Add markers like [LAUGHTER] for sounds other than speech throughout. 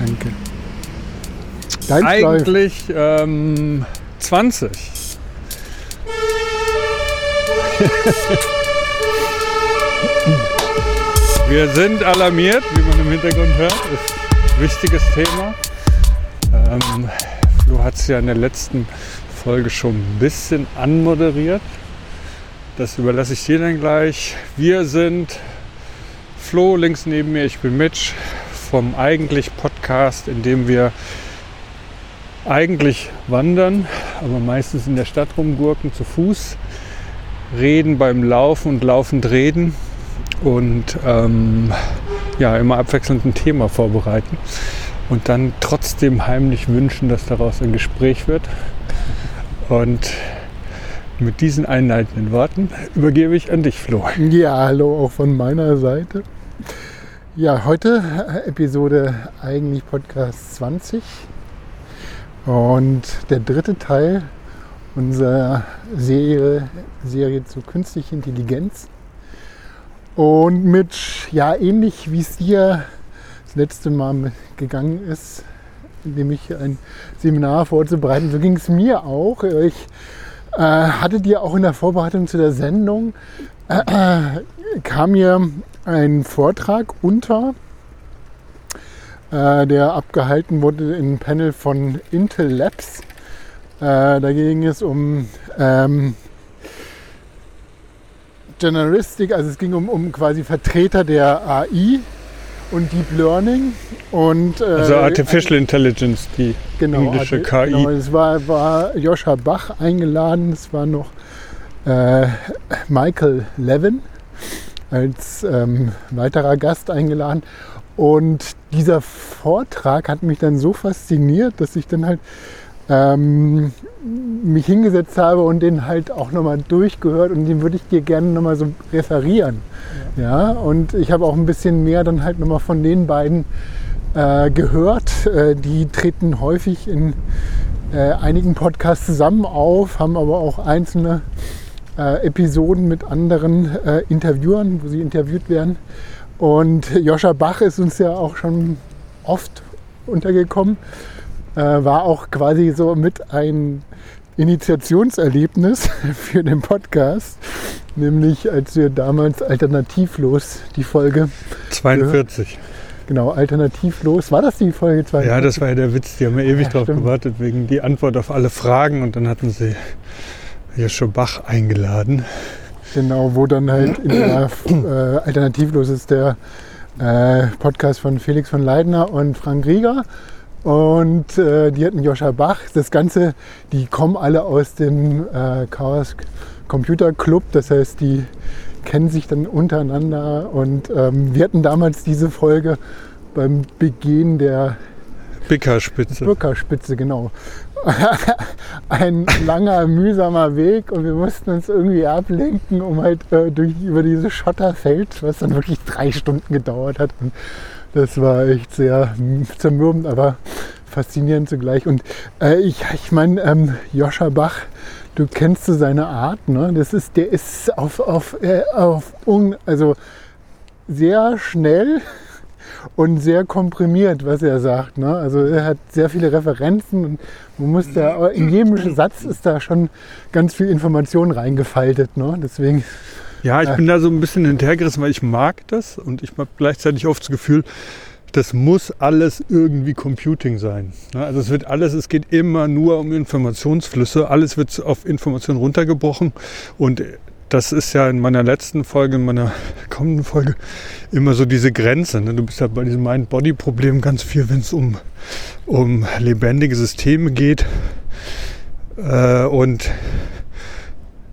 Danke. Dein Eigentlich ähm, 20. Wir sind alarmiert, wie man im Hintergrund hört. Ist ein wichtiges Thema. Ähm, Flo hat es ja in der letzten Folge schon ein bisschen anmoderiert. Das überlasse ich dir dann gleich. Wir sind Flo links neben mir, ich bin Mitch vom Eigentlich Podcast, in dem wir eigentlich wandern, aber meistens in der Stadt rumgurken zu Fuß, reden beim Laufen und laufend reden und ähm, ja, immer abwechselnd ein Thema vorbereiten und dann trotzdem heimlich wünschen, dass daraus ein Gespräch wird. Und mit diesen einleitenden Worten übergebe ich an dich, Flo. Ja, hallo auch von meiner Seite. Ja, heute äh, Episode eigentlich Podcast 20 und der dritte Teil unserer Serie, Serie zu künstlicher Intelligenz. Und mit, ja, ähnlich wie es dir das letzte Mal gegangen ist, nämlich ein Seminar vorzubereiten, so ging es mir auch. Ich äh, hatte dir auch in der Vorbereitung zu der Sendung, äh, äh, kam mir ein Vortrag unter, äh, der abgehalten wurde im Panel von Intel Labs. Äh, da ging es um ähm, Generalistic, also es ging um, um quasi Vertreter der AI und Deep Learning und äh, also Artificial Intelligence, die genau, englische KI. Genau, es war, war Joscha Bach eingeladen, es war noch äh, Michael Levin als ähm, weiterer Gast eingeladen und dieser Vortrag hat mich dann so fasziniert, dass ich dann halt ähm, mich hingesetzt habe und den halt auch nochmal durchgehört und den würde ich dir gerne nochmal so referieren. Ja. ja. und ich habe auch ein bisschen mehr dann halt nochmal von den beiden äh, gehört. Äh, die treten häufig in äh, einigen Podcasts zusammen auf, haben aber auch einzelne äh, Episoden mit anderen äh, Interviewern, wo sie interviewt werden. Und Joscha Bach ist uns ja auch schon oft untergekommen äh, war auch quasi so mit ein Initiationserlebnis [LAUGHS] für den Podcast, nämlich als wir damals alternativlos die Folge 42. Genau, alternativlos. War das die Folge 42? Ja, das war ja der Witz. Die haben ja ewig ja, drauf stimmt. gewartet, wegen die Antwort auf alle Fragen. Und dann hatten sie Joshua Bach eingeladen. Genau, wo dann halt in der äh, Alternativlos ist der äh, Podcast von Felix von Leidner und Frank Rieger. Und äh, die hatten Joscha Bach. Das Ganze, die kommen alle aus dem äh, Chaos Computer Club. Das heißt, die kennen sich dann untereinander. Und ähm, wir hatten damals diese Folge beim Begehen der Bickerspitze. Bickerspitze, genau. [LAUGHS] Ein langer, mühsamer Weg und wir mussten uns irgendwie ablenken, um halt äh, durch, über dieses Schotterfeld, was dann wirklich drei Stunden gedauert hat. Und das war echt sehr zermürbend, aber faszinierend zugleich. Und äh, ich, ich meine, ähm, Joscha Bach, du kennst so seine Art, ne? Das ist, der ist auf, auf, äh, auf un, also sehr schnell und sehr komprimiert, was er sagt. Ne? Also er hat sehr viele Referenzen und man muss da, in jedem Satz ist da schon ganz viel Information reingefaltet. Ne? Deswegen ja, ich bin da so ein bisschen hinterhergerissen, weil ich mag das und ich habe gleichzeitig oft das Gefühl, das muss alles irgendwie Computing sein. Also es wird alles, es geht immer nur um Informationsflüsse, alles wird auf Information runtergebrochen und das ist ja in meiner letzten Folge, in meiner [LAUGHS] kommenden Folge immer so diese Grenze. Ne? Du bist ja bei diesem Mind-Body-Problem ganz viel, wenn es um, um lebendige Systeme geht. Äh, und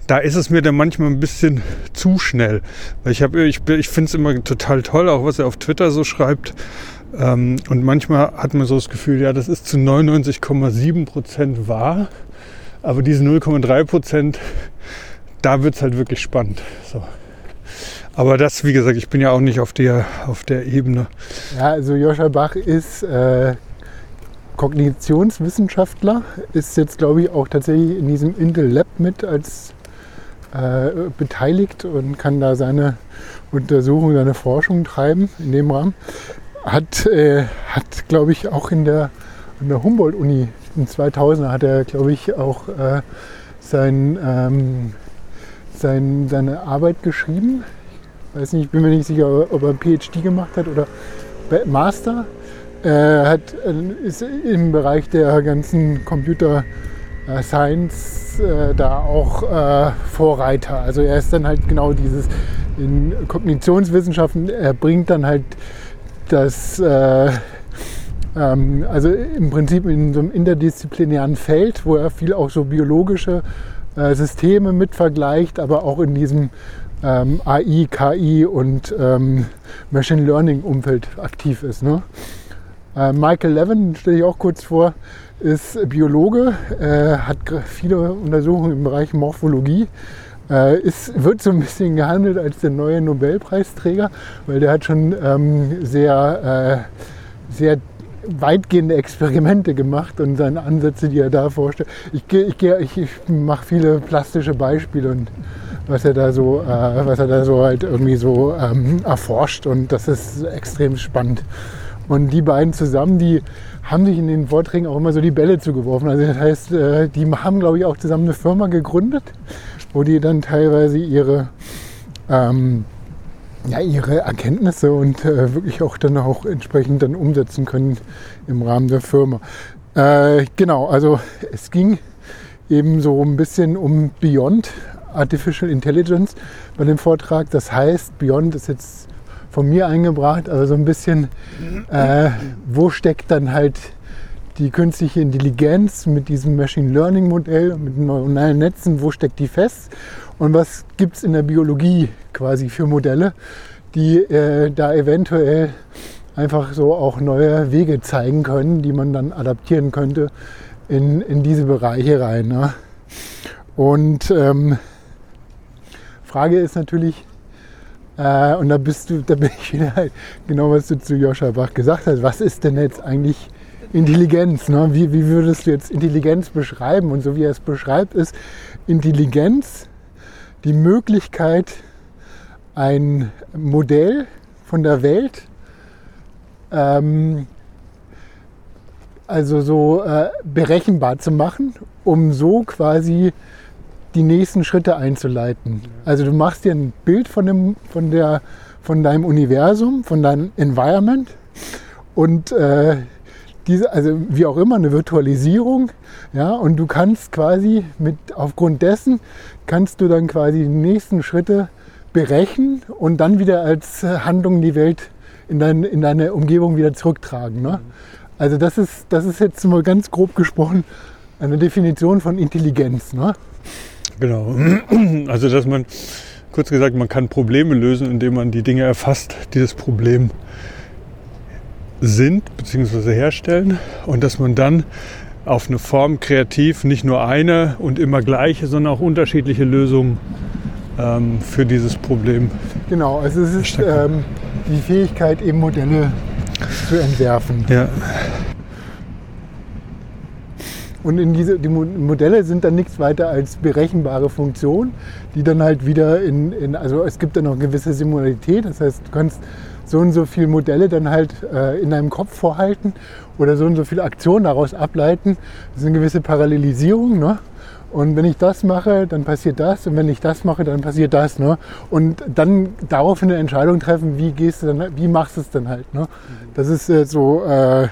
da ist es mir dann manchmal ein bisschen zu schnell. Weil ich, ich, ich finde es immer total toll, auch was er auf Twitter so schreibt. Ähm, und manchmal hat man so das Gefühl, ja, das ist zu 99,7 Prozent wahr. Aber diese 0,3 Prozent, da wird es halt wirklich spannend. So. Aber das, wie gesagt, ich bin ja auch nicht auf der, auf der Ebene. Ja, also Joscha Bach ist äh, Kognitionswissenschaftler, ist jetzt, glaube ich, auch tatsächlich in diesem Intel Lab mit als äh, beteiligt und kann da seine Untersuchung, seine Forschung treiben in dem Rahmen. Hat, äh, hat, glaube ich, auch in der, in der Humboldt-Uni in 2000 hat er, glaube ich, auch äh, sein, ähm, sein, seine Arbeit geschrieben. Ich weiß nicht, ich bin mir nicht sicher, ob er PhD gemacht hat oder Master. Er hat, äh, ist im Bereich der ganzen Computer äh, Science äh, da auch Vorreiter. Also er ist dann halt genau dieses in Kognitionswissenschaften, er bringt dann halt das, äh, ähm, also im Prinzip in so einem interdisziplinären Feld, wo er viel auch so biologische äh, Systeme mit vergleicht, aber auch in diesem ähm, AI, KI und ähm, Machine Learning Umfeld aktiv ist. Ne? Äh, Michael Levin, stelle ich auch kurz vor, ist Biologe, äh, hat viele Untersuchungen im Bereich Morphologie. Äh, wird so ein bisschen gehandelt als der neue Nobelpreisträger, weil der hat schon ähm, sehr, äh, sehr weitgehende Experimente gemacht und seine Ansätze, die er da vorstellt. Ich, ich, ich, ich mache viele plastische Beispiele und was er da so, äh, was er da so halt irgendwie so ähm, erforscht und das ist extrem spannend. Und die beiden zusammen, die haben sich in den Vorträgen auch immer so die Bälle zugeworfen. Also das heißt, äh, die haben, glaube ich, auch zusammen eine Firma gegründet, wo die dann teilweise ihre, ähm, ja, ihre Erkenntnisse und äh, wirklich auch dann auch entsprechend dann umsetzen können im Rahmen der Firma. Äh, genau, also es ging eben so ein bisschen um Beyond Artificial Intelligence bei dem Vortrag. Das heißt, Beyond ist jetzt von mir eingebracht, also so ein bisschen, äh, wo steckt dann halt die künstliche Intelligenz mit diesem Machine Learning Modell, mit neuronalen Netzen, wo steckt die fest und was gibt es in der Biologie quasi für Modelle, die äh, da eventuell einfach so auch neue Wege zeigen können, die man dann adaptieren könnte in, in diese Bereiche rein. Ne? Und ähm, Frage ist natürlich, äh, und da bist du, da bin ich wieder genau, was du zu Joscha Bach gesagt hast. Was ist denn jetzt eigentlich Intelligenz? Ne? Wie, wie würdest du jetzt Intelligenz beschreiben? Und so wie er es beschreibt, ist Intelligenz die Möglichkeit, ein Modell von der Welt, ähm, also so äh, berechenbar zu machen, um so quasi die nächsten Schritte einzuleiten. Also du machst dir ein Bild von, dem, von, der, von deinem Universum, von deinem Environment und äh, diese, also wie auch immer, eine Virtualisierung, ja, und du kannst quasi mit, aufgrund dessen, kannst du dann quasi die nächsten Schritte berechnen und dann wieder als Handlung die Welt in, dein, in deine Umgebung wieder zurücktragen. Ne? Also das ist, das ist jetzt mal ganz grob gesprochen eine Definition von Intelligenz. Ne? Genau. [CLEARS THROAT] Also dass man, kurz gesagt, man kann Probleme lösen, indem man die Dinge erfasst, die das Problem sind bzw. herstellen und dass man dann auf eine Form kreativ nicht nur eine und immer gleiche, sondern auch unterschiedliche Lösungen ähm, für dieses Problem. Genau, also es ist ähm, die Fähigkeit, eben Modelle zu entwerfen. Ja. Und in diese, die Modelle sind dann nichts weiter als berechenbare Funktionen, die dann halt wieder in, in also es gibt dann noch eine gewisse Simularität, das heißt, du kannst so und so viele Modelle dann halt äh, in deinem Kopf vorhalten oder so und so viele Aktionen daraus ableiten. Das ist eine gewisse Parallelisierung. Ne? Und wenn ich das mache, dann passiert das. Und wenn ich das mache, dann passiert das. Ne? Und dann darauf eine Entscheidung treffen, wie gehst du dann, wie machst du es dann halt. Ne? Das ist äh, so äh,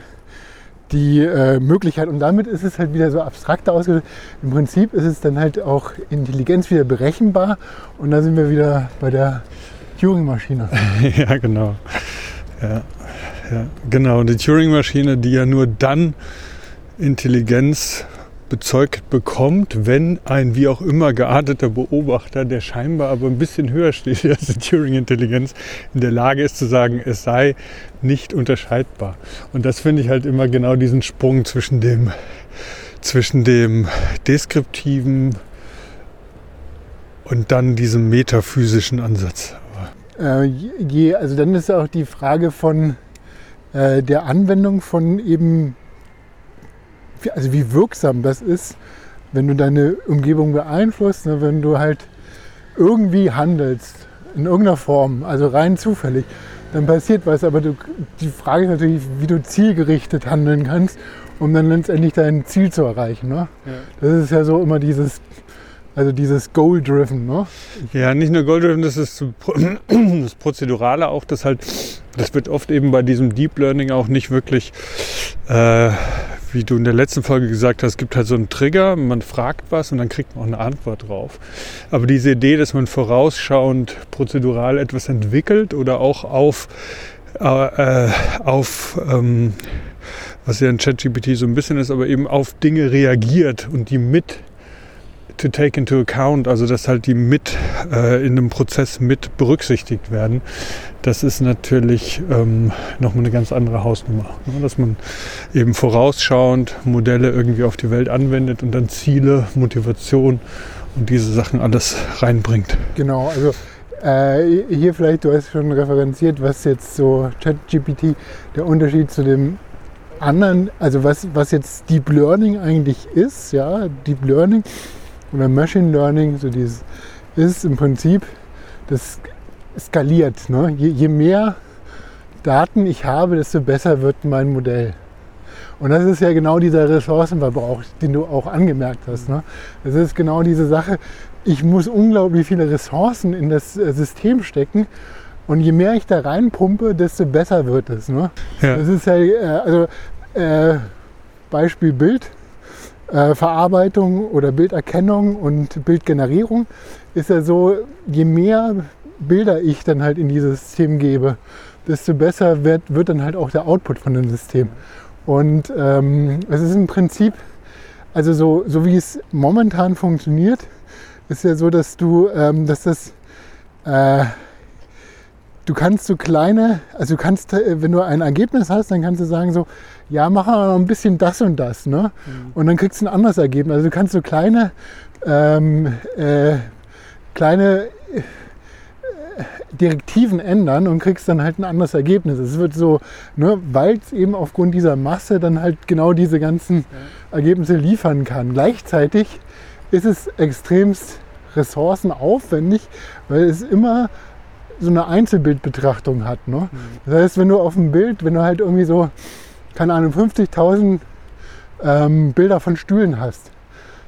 die äh, Möglichkeit. Und damit ist es halt wieder so abstrakter ausgedrückt. Im Prinzip ist es dann halt auch Intelligenz wieder berechenbar. Und da sind wir wieder bei der Turing-Maschine. [LAUGHS] ja, genau. Ja, ja, genau. Die Turing-Maschine, die ja nur dann Intelligenz bezeugt bekommt, wenn ein wie auch immer gearteter Beobachter, der scheinbar aber ein bisschen höher steht [LAUGHS] als die Turing-Intelligenz, in der Lage ist zu sagen, es sei nicht unterscheidbar. Und das finde ich halt immer genau diesen Sprung zwischen dem, zwischen dem deskriptiven und dann diesem metaphysischen Ansatz. Äh, je, also dann ist auch die Frage von äh, der Anwendung von eben also wie wirksam das ist, wenn du deine Umgebung beeinflusst, ne, wenn du halt irgendwie handelst, in irgendeiner Form, also rein zufällig, dann passiert was. Aber du, die Frage ist natürlich, wie du zielgerichtet handeln kannst, um dann letztendlich dein Ziel zu erreichen. Ne? Ja. Das ist ja so immer dieses, also dieses Goal-Driven. Ne? Ja, nicht nur Goal-Driven, das ist [CLEARS THROAT] das Prozedurale auch, das halt, das wird oft eben bei diesem Deep Learning auch nicht wirklich, äh, wie du in der letzten Folge gesagt hast, gibt halt so einen Trigger, man fragt was und dann kriegt man auch eine Antwort drauf. Aber diese Idee, dass man vorausschauend prozedural etwas entwickelt oder auch auf, äh, äh, auf ähm, was ja in ChatGPT so ein bisschen ist, aber eben auf Dinge reagiert und die mit to take into account, also dass halt die mit äh, in einem Prozess mit berücksichtigt werden, das ist natürlich ähm, nochmal eine ganz andere Hausnummer. Ne? Dass man eben vorausschauend Modelle irgendwie auf die Welt anwendet und dann Ziele, Motivation und diese Sachen alles reinbringt. Genau, also äh, hier vielleicht, du hast schon referenziert, was jetzt so ChatGPT der Unterschied zu dem anderen, also was, was jetzt Deep Learning eigentlich ist, ja, Deep Learning oder Machine Learning, so dieses ist im Prinzip, das skaliert. Ne? Je, je mehr Daten ich habe, desto besser wird mein Modell. Und das ist ja genau dieser Ressourcenverbrauch, den du auch angemerkt hast. Ne? Das ist genau diese Sache, ich muss unglaublich viele Ressourcen in das äh, System stecken. Und je mehr ich da reinpumpe, desto besser wird es. Ne? Ja. Das ist ja, äh, also äh, Beispiel Bild. Äh, Verarbeitung oder Bilderkennung und Bildgenerierung ist ja so, je mehr Bilder ich dann halt in dieses System gebe, desto besser wird, wird dann halt auch der Output von dem System. Und ähm, es ist im Prinzip, also so, so wie es momentan funktioniert, ist ja so, dass du, ähm, dass das, äh, du kannst so kleine, also du kannst, äh, wenn du ein Ergebnis hast, dann kannst du sagen so, ja, mach mal noch ein bisschen das und das, ne? Und dann kriegst du ein anderes Ergebnis. Also du kannst so kleine, ähm, äh, kleine äh, Direktiven ändern und kriegst dann halt ein anderes Ergebnis. Es wird so, ne, weil es eben aufgrund dieser Masse dann halt genau diese ganzen Ergebnisse liefern kann. Gleichzeitig ist es extremst ressourcenaufwendig, weil es immer so eine Einzelbildbetrachtung hat. Ne? Das heißt, wenn du auf dem Bild, wenn du halt irgendwie so, keine Ahnung, 50.000 ähm, Bilder von Stühlen hast,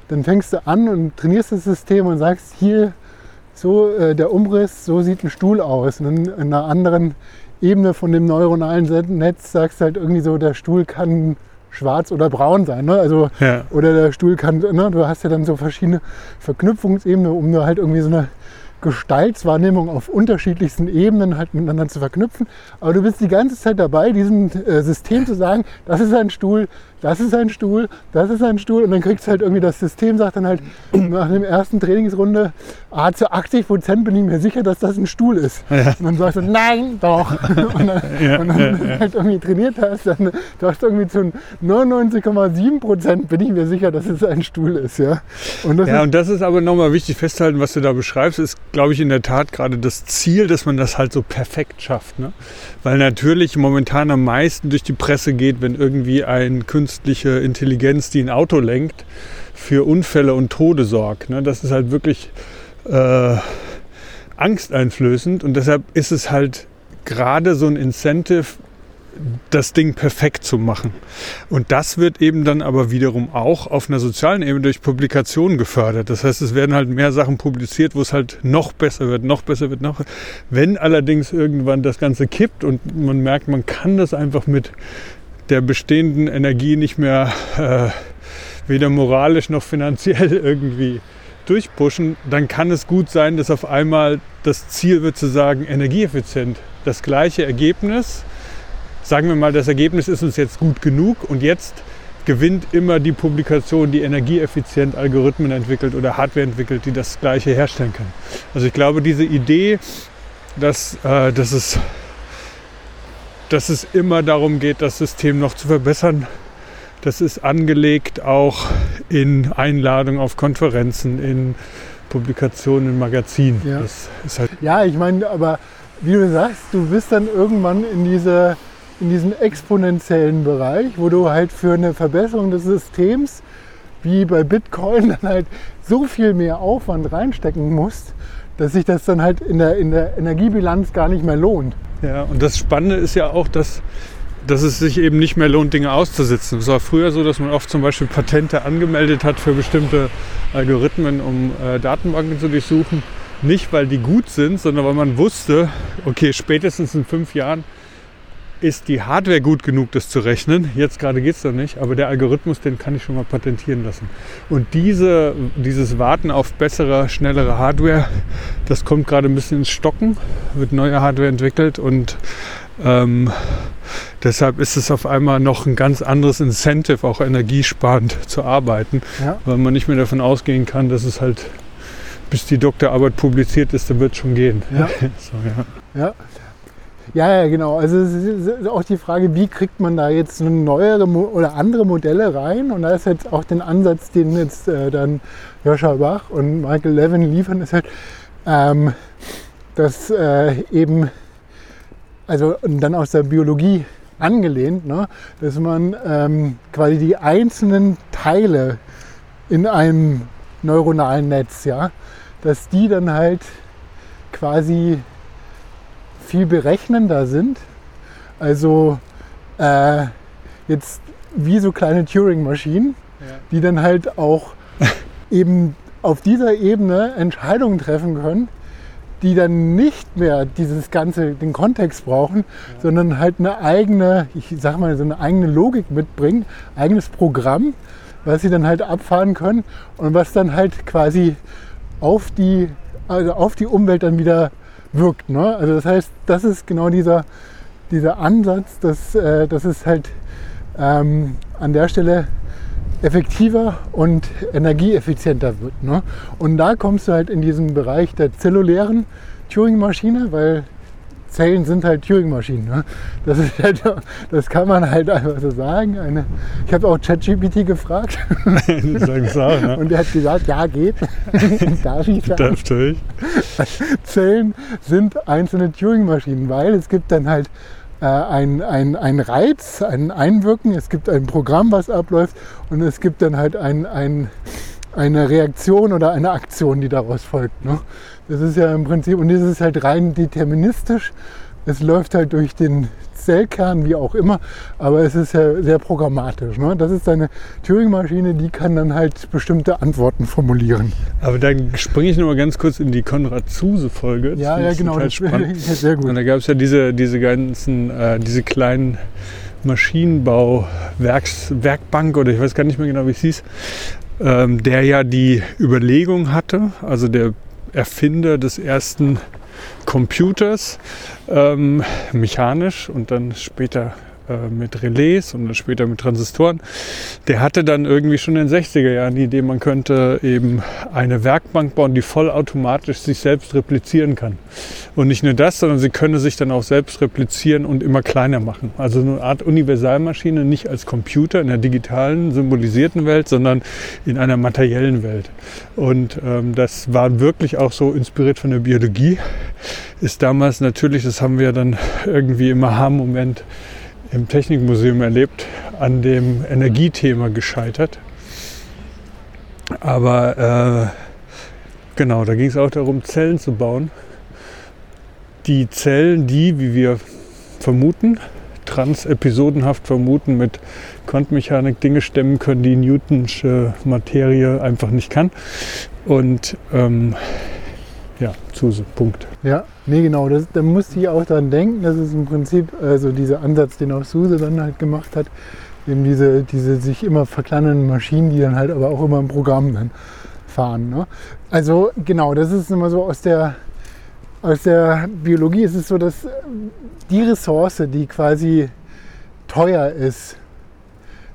dann fängst du an und trainierst das System und sagst, hier so äh, der Umriss, so sieht ein Stuhl aus. Und in einer anderen Ebene von dem neuronalen Netz sagst du halt irgendwie so, der Stuhl kann schwarz oder braun sein. Ne? Also, Ja. Oder der Stuhl kann, ne? du hast ja dann so verschiedene Verknüpfungsebenen, um nur halt irgendwie so eine Gestaltswahrnehmung auf unterschiedlichsten Ebenen halt miteinander zu verknüpfen. Aber du bist die ganze Zeit dabei, diesem äh, System zu sagen, das ist ein Stuhl, das ist ein Stuhl, das ist ein Stuhl. Und dann kriegst du halt irgendwie, das System sagt dann halt [CLEARS THROAT] nach dem ersten Trainingsrunde, ah, zu 80 Prozent bin ich mir sicher, dass das ein Stuhl ist. Ja. Und dann sagst du, nein, doch. [LAUGHS] und dann, Ja, und dann ja, halt irgendwie trainiert hast, dann sagst du irgendwie zu 99,7 Prozent bin ich mir sicher, dass es ein Stuhl ist. Ja, und das Ja, ist, und das ist aber nochmal wichtig festzuhalten, was du da beschreibst, ist, glaube ich, in der Tat gerade das Ziel, dass man das halt so perfekt schafft. Ne? Weil natürlich momentan am meisten durch die Presse geht, wenn irgendwie eine künstliche Intelligenz, die ein Auto lenkt, für Unfälle und Tode sorgt. Ne? Das ist halt wirklich äh, angsteinflößend und deshalb ist es halt gerade so ein Incentive, das Ding perfekt zu machen. Und das wird eben dann aber wiederum auch auf einer sozialen Ebene durch Publikationen gefördert. Das heißt, es werden halt mehr Sachen publiziert, wo es halt noch besser wird, noch besser wird, noch. Wenn allerdings irgendwann das Ganze kippt und man merkt, man kann das einfach mit der bestehenden Energie nicht mehr äh, weder moralisch noch finanziell [LAUGHS] irgendwie durchpushen, dann kann es gut sein, dass auf einmal das Ziel wird zu sagen, energieeffizient, das gleiche Ergebnis, sagen wir mal, das Ergebnis ist uns jetzt gut genug und jetzt gewinnt immer die Publikation, die energieeffizient Algorithmen entwickelt oder Hardware entwickelt, die das gleiche herstellen kann. Also ich glaube, diese Idee, dass, äh, dass, es, dass es immer darum geht, das System noch zu verbessern, das ist angelegt auch in Einladungen auf Konferenzen, in Publikationen, in Magazinen. Ja. Halt ja, ich meine, aber wie du sagst, du bist dann irgendwann in, diese, in diesem exponentiellen Bereich, wo du halt für eine Verbesserung des Systems, wie bei Bitcoin, [LAUGHS] dann halt so viel mehr Aufwand reinstecken musst, dass sich das dann halt in der, in der Energiebilanz gar nicht mehr lohnt. Ja, und das Spannende ist ja auch, dass, dass es sich eben nicht mehr lohnt, Dinge auszusitzen. Es war früher so, dass man oft zum Beispiel Patente angemeldet hat für bestimmte Algorithmen, um äh, Datenbanken zu durchsuchen. Nicht, weil die gut sind, sondern weil man wusste, okay, spätestens in fünf Jahren ist die Hardware gut genug, das zu rechnen. Jetzt gerade geht es noch nicht, aber der Algorithmus, den kann ich schon mal patentieren lassen. Und diese, dieses Warten auf bessere, schnellere Hardware, das kommt gerade ein bisschen ins Stocken, wird neue Hardware entwickelt und ähm, deshalb ist es auf einmal noch ein ganz anderes Incentive, auch energiesparend zu arbeiten, Ja. weil man nicht mehr davon ausgehen kann, dass es halt bis die Doktorarbeit publiziert ist, dann wird es schon gehen. Ja. [LAUGHS] so, ja. Ja. Ja, ja, genau. Also es ist auch die Frage, wie kriegt man da jetzt neuere oder andere Modelle rein? Und da ist jetzt auch den Ansatz, den jetzt äh, dann Joscha Bach und Michael Levin liefern, ist halt, ähm, dass äh, eben, also und dann aus der Biologie angelehnt, ne, dass man ähm, quasi die einzelnen Teile in einem neuronalen Netz, ja, dass die dann halt quasi viel berechnender sind. Also äh, jetzt wie so kleine Turing-Maschinen, die dann halt auch [LAUGHS] eben auf dieser Ebene Entscheidungen treffen können, die dann nicht mehr dieses ganze, den Kontext brauchen, sondern halt eine eigene, ich sag mal, so eine eigene Logik mitbringen, eigenes Programm, was sie dann halt abfahren können und was dann halt quasi auf die, also auf die Umwelt dann wieder wirkt. Ne? Also das heißt, das ist genau dieser, dieser Ansatz, dass, äh, dass es halt ähm, an der Stelle effektiver und energieeffizienter wird. Ne? Und da kommst du halt in diesen Bereich der zellulären Turing-Maschine, weil Zellen sind halt Turing-Maschinen. Ne? Das, ist halt, das kann man halt einfach so sagen. Eine, ich habe auch ChatGPT gefragt [LAUGHS] auch, ne? und der hat gesagt, ja geht. [LAUGHS] Darf ich sagen? Darf durch. Zellen sind einzelne Turing-Maschinen, weil es gibt dann halt äh, ein, ein, ein Reiz, ein Einwirken, es gibt ein Programm, was abläuft und es gibt dann halt ein, ein, eine Reaktion oder eine Aktion, die daraus folgt. Ne? Das ist ja im Prinzip, und das ist halt rein deterministisch. Es läuft halt durch den Zellkern, wie auch immer, aber es ist ja sehr programmatisch. Ne? Das ist eine Turing-Maschine, die kann dann halt bestimmte Antworten formulieren. Aber dann springe ich noch mal ganz kurz in die Konrad-Zuse-Folge. Ja, ja, genau, das spannend. [LAUGHS] ist sehr gut. Und da gab es ja diese, diese ganzen, äh, diese kleinen Maschinenbau-Werkbank oder ich weiß gar nicht mehr genau, wie es hieß, ähm, der ja die Überlegung hatte, also der Erfinder des ersten Computers, ähm, mechanisch und dann später äh, mit Relais und dann später mit Transistoren. Der hatte dann irgendwie schon in den 60er Jahren die Idee, man könnte eben eine Werkbank bauen, die vollautomatisch sich selbst replizieren kann. Und nicht nur das, sondern sie könne sich dann auch selbst replizieren und immer kleiner machen. Also eine Art Universalmaschine, nicht als Computer in der digitalen, symbolisierten Welt, sondern in einer materiellen Welt. Und ähm, das war wirklich auch so inspiriert von der Biologie. Ist damals natürlich, das haben wir dann irgendwie im Aha-Moment im Technikmuseum erlebt, an dem Energiethema gescheitert. Aber äh, genau, da ging es auch darum, Zellen zu bauen. Die Zellen, die, wie wir vermuten, transepisodenhaft vermuten, mit Quantenmechanik Dinge stemmen können, die Newtonsche Materie einfach nicht kann. Und ähm, ja, Zuse, Punkt. Ja, nee, genau. Das, da musste ich auch dran denken. Das ist im Prinzip also dieser Ansatz, den auch Suse dann halt gemacht hat. Eben diese, diese sich immer verkleinernden Maschinen, die dann halt aber auch immer im Programm dann fahren. Ne? Also genau, das ist immer so aus der, aus der Biologie ist es so, dass die Ressource, die quasi teuer ist,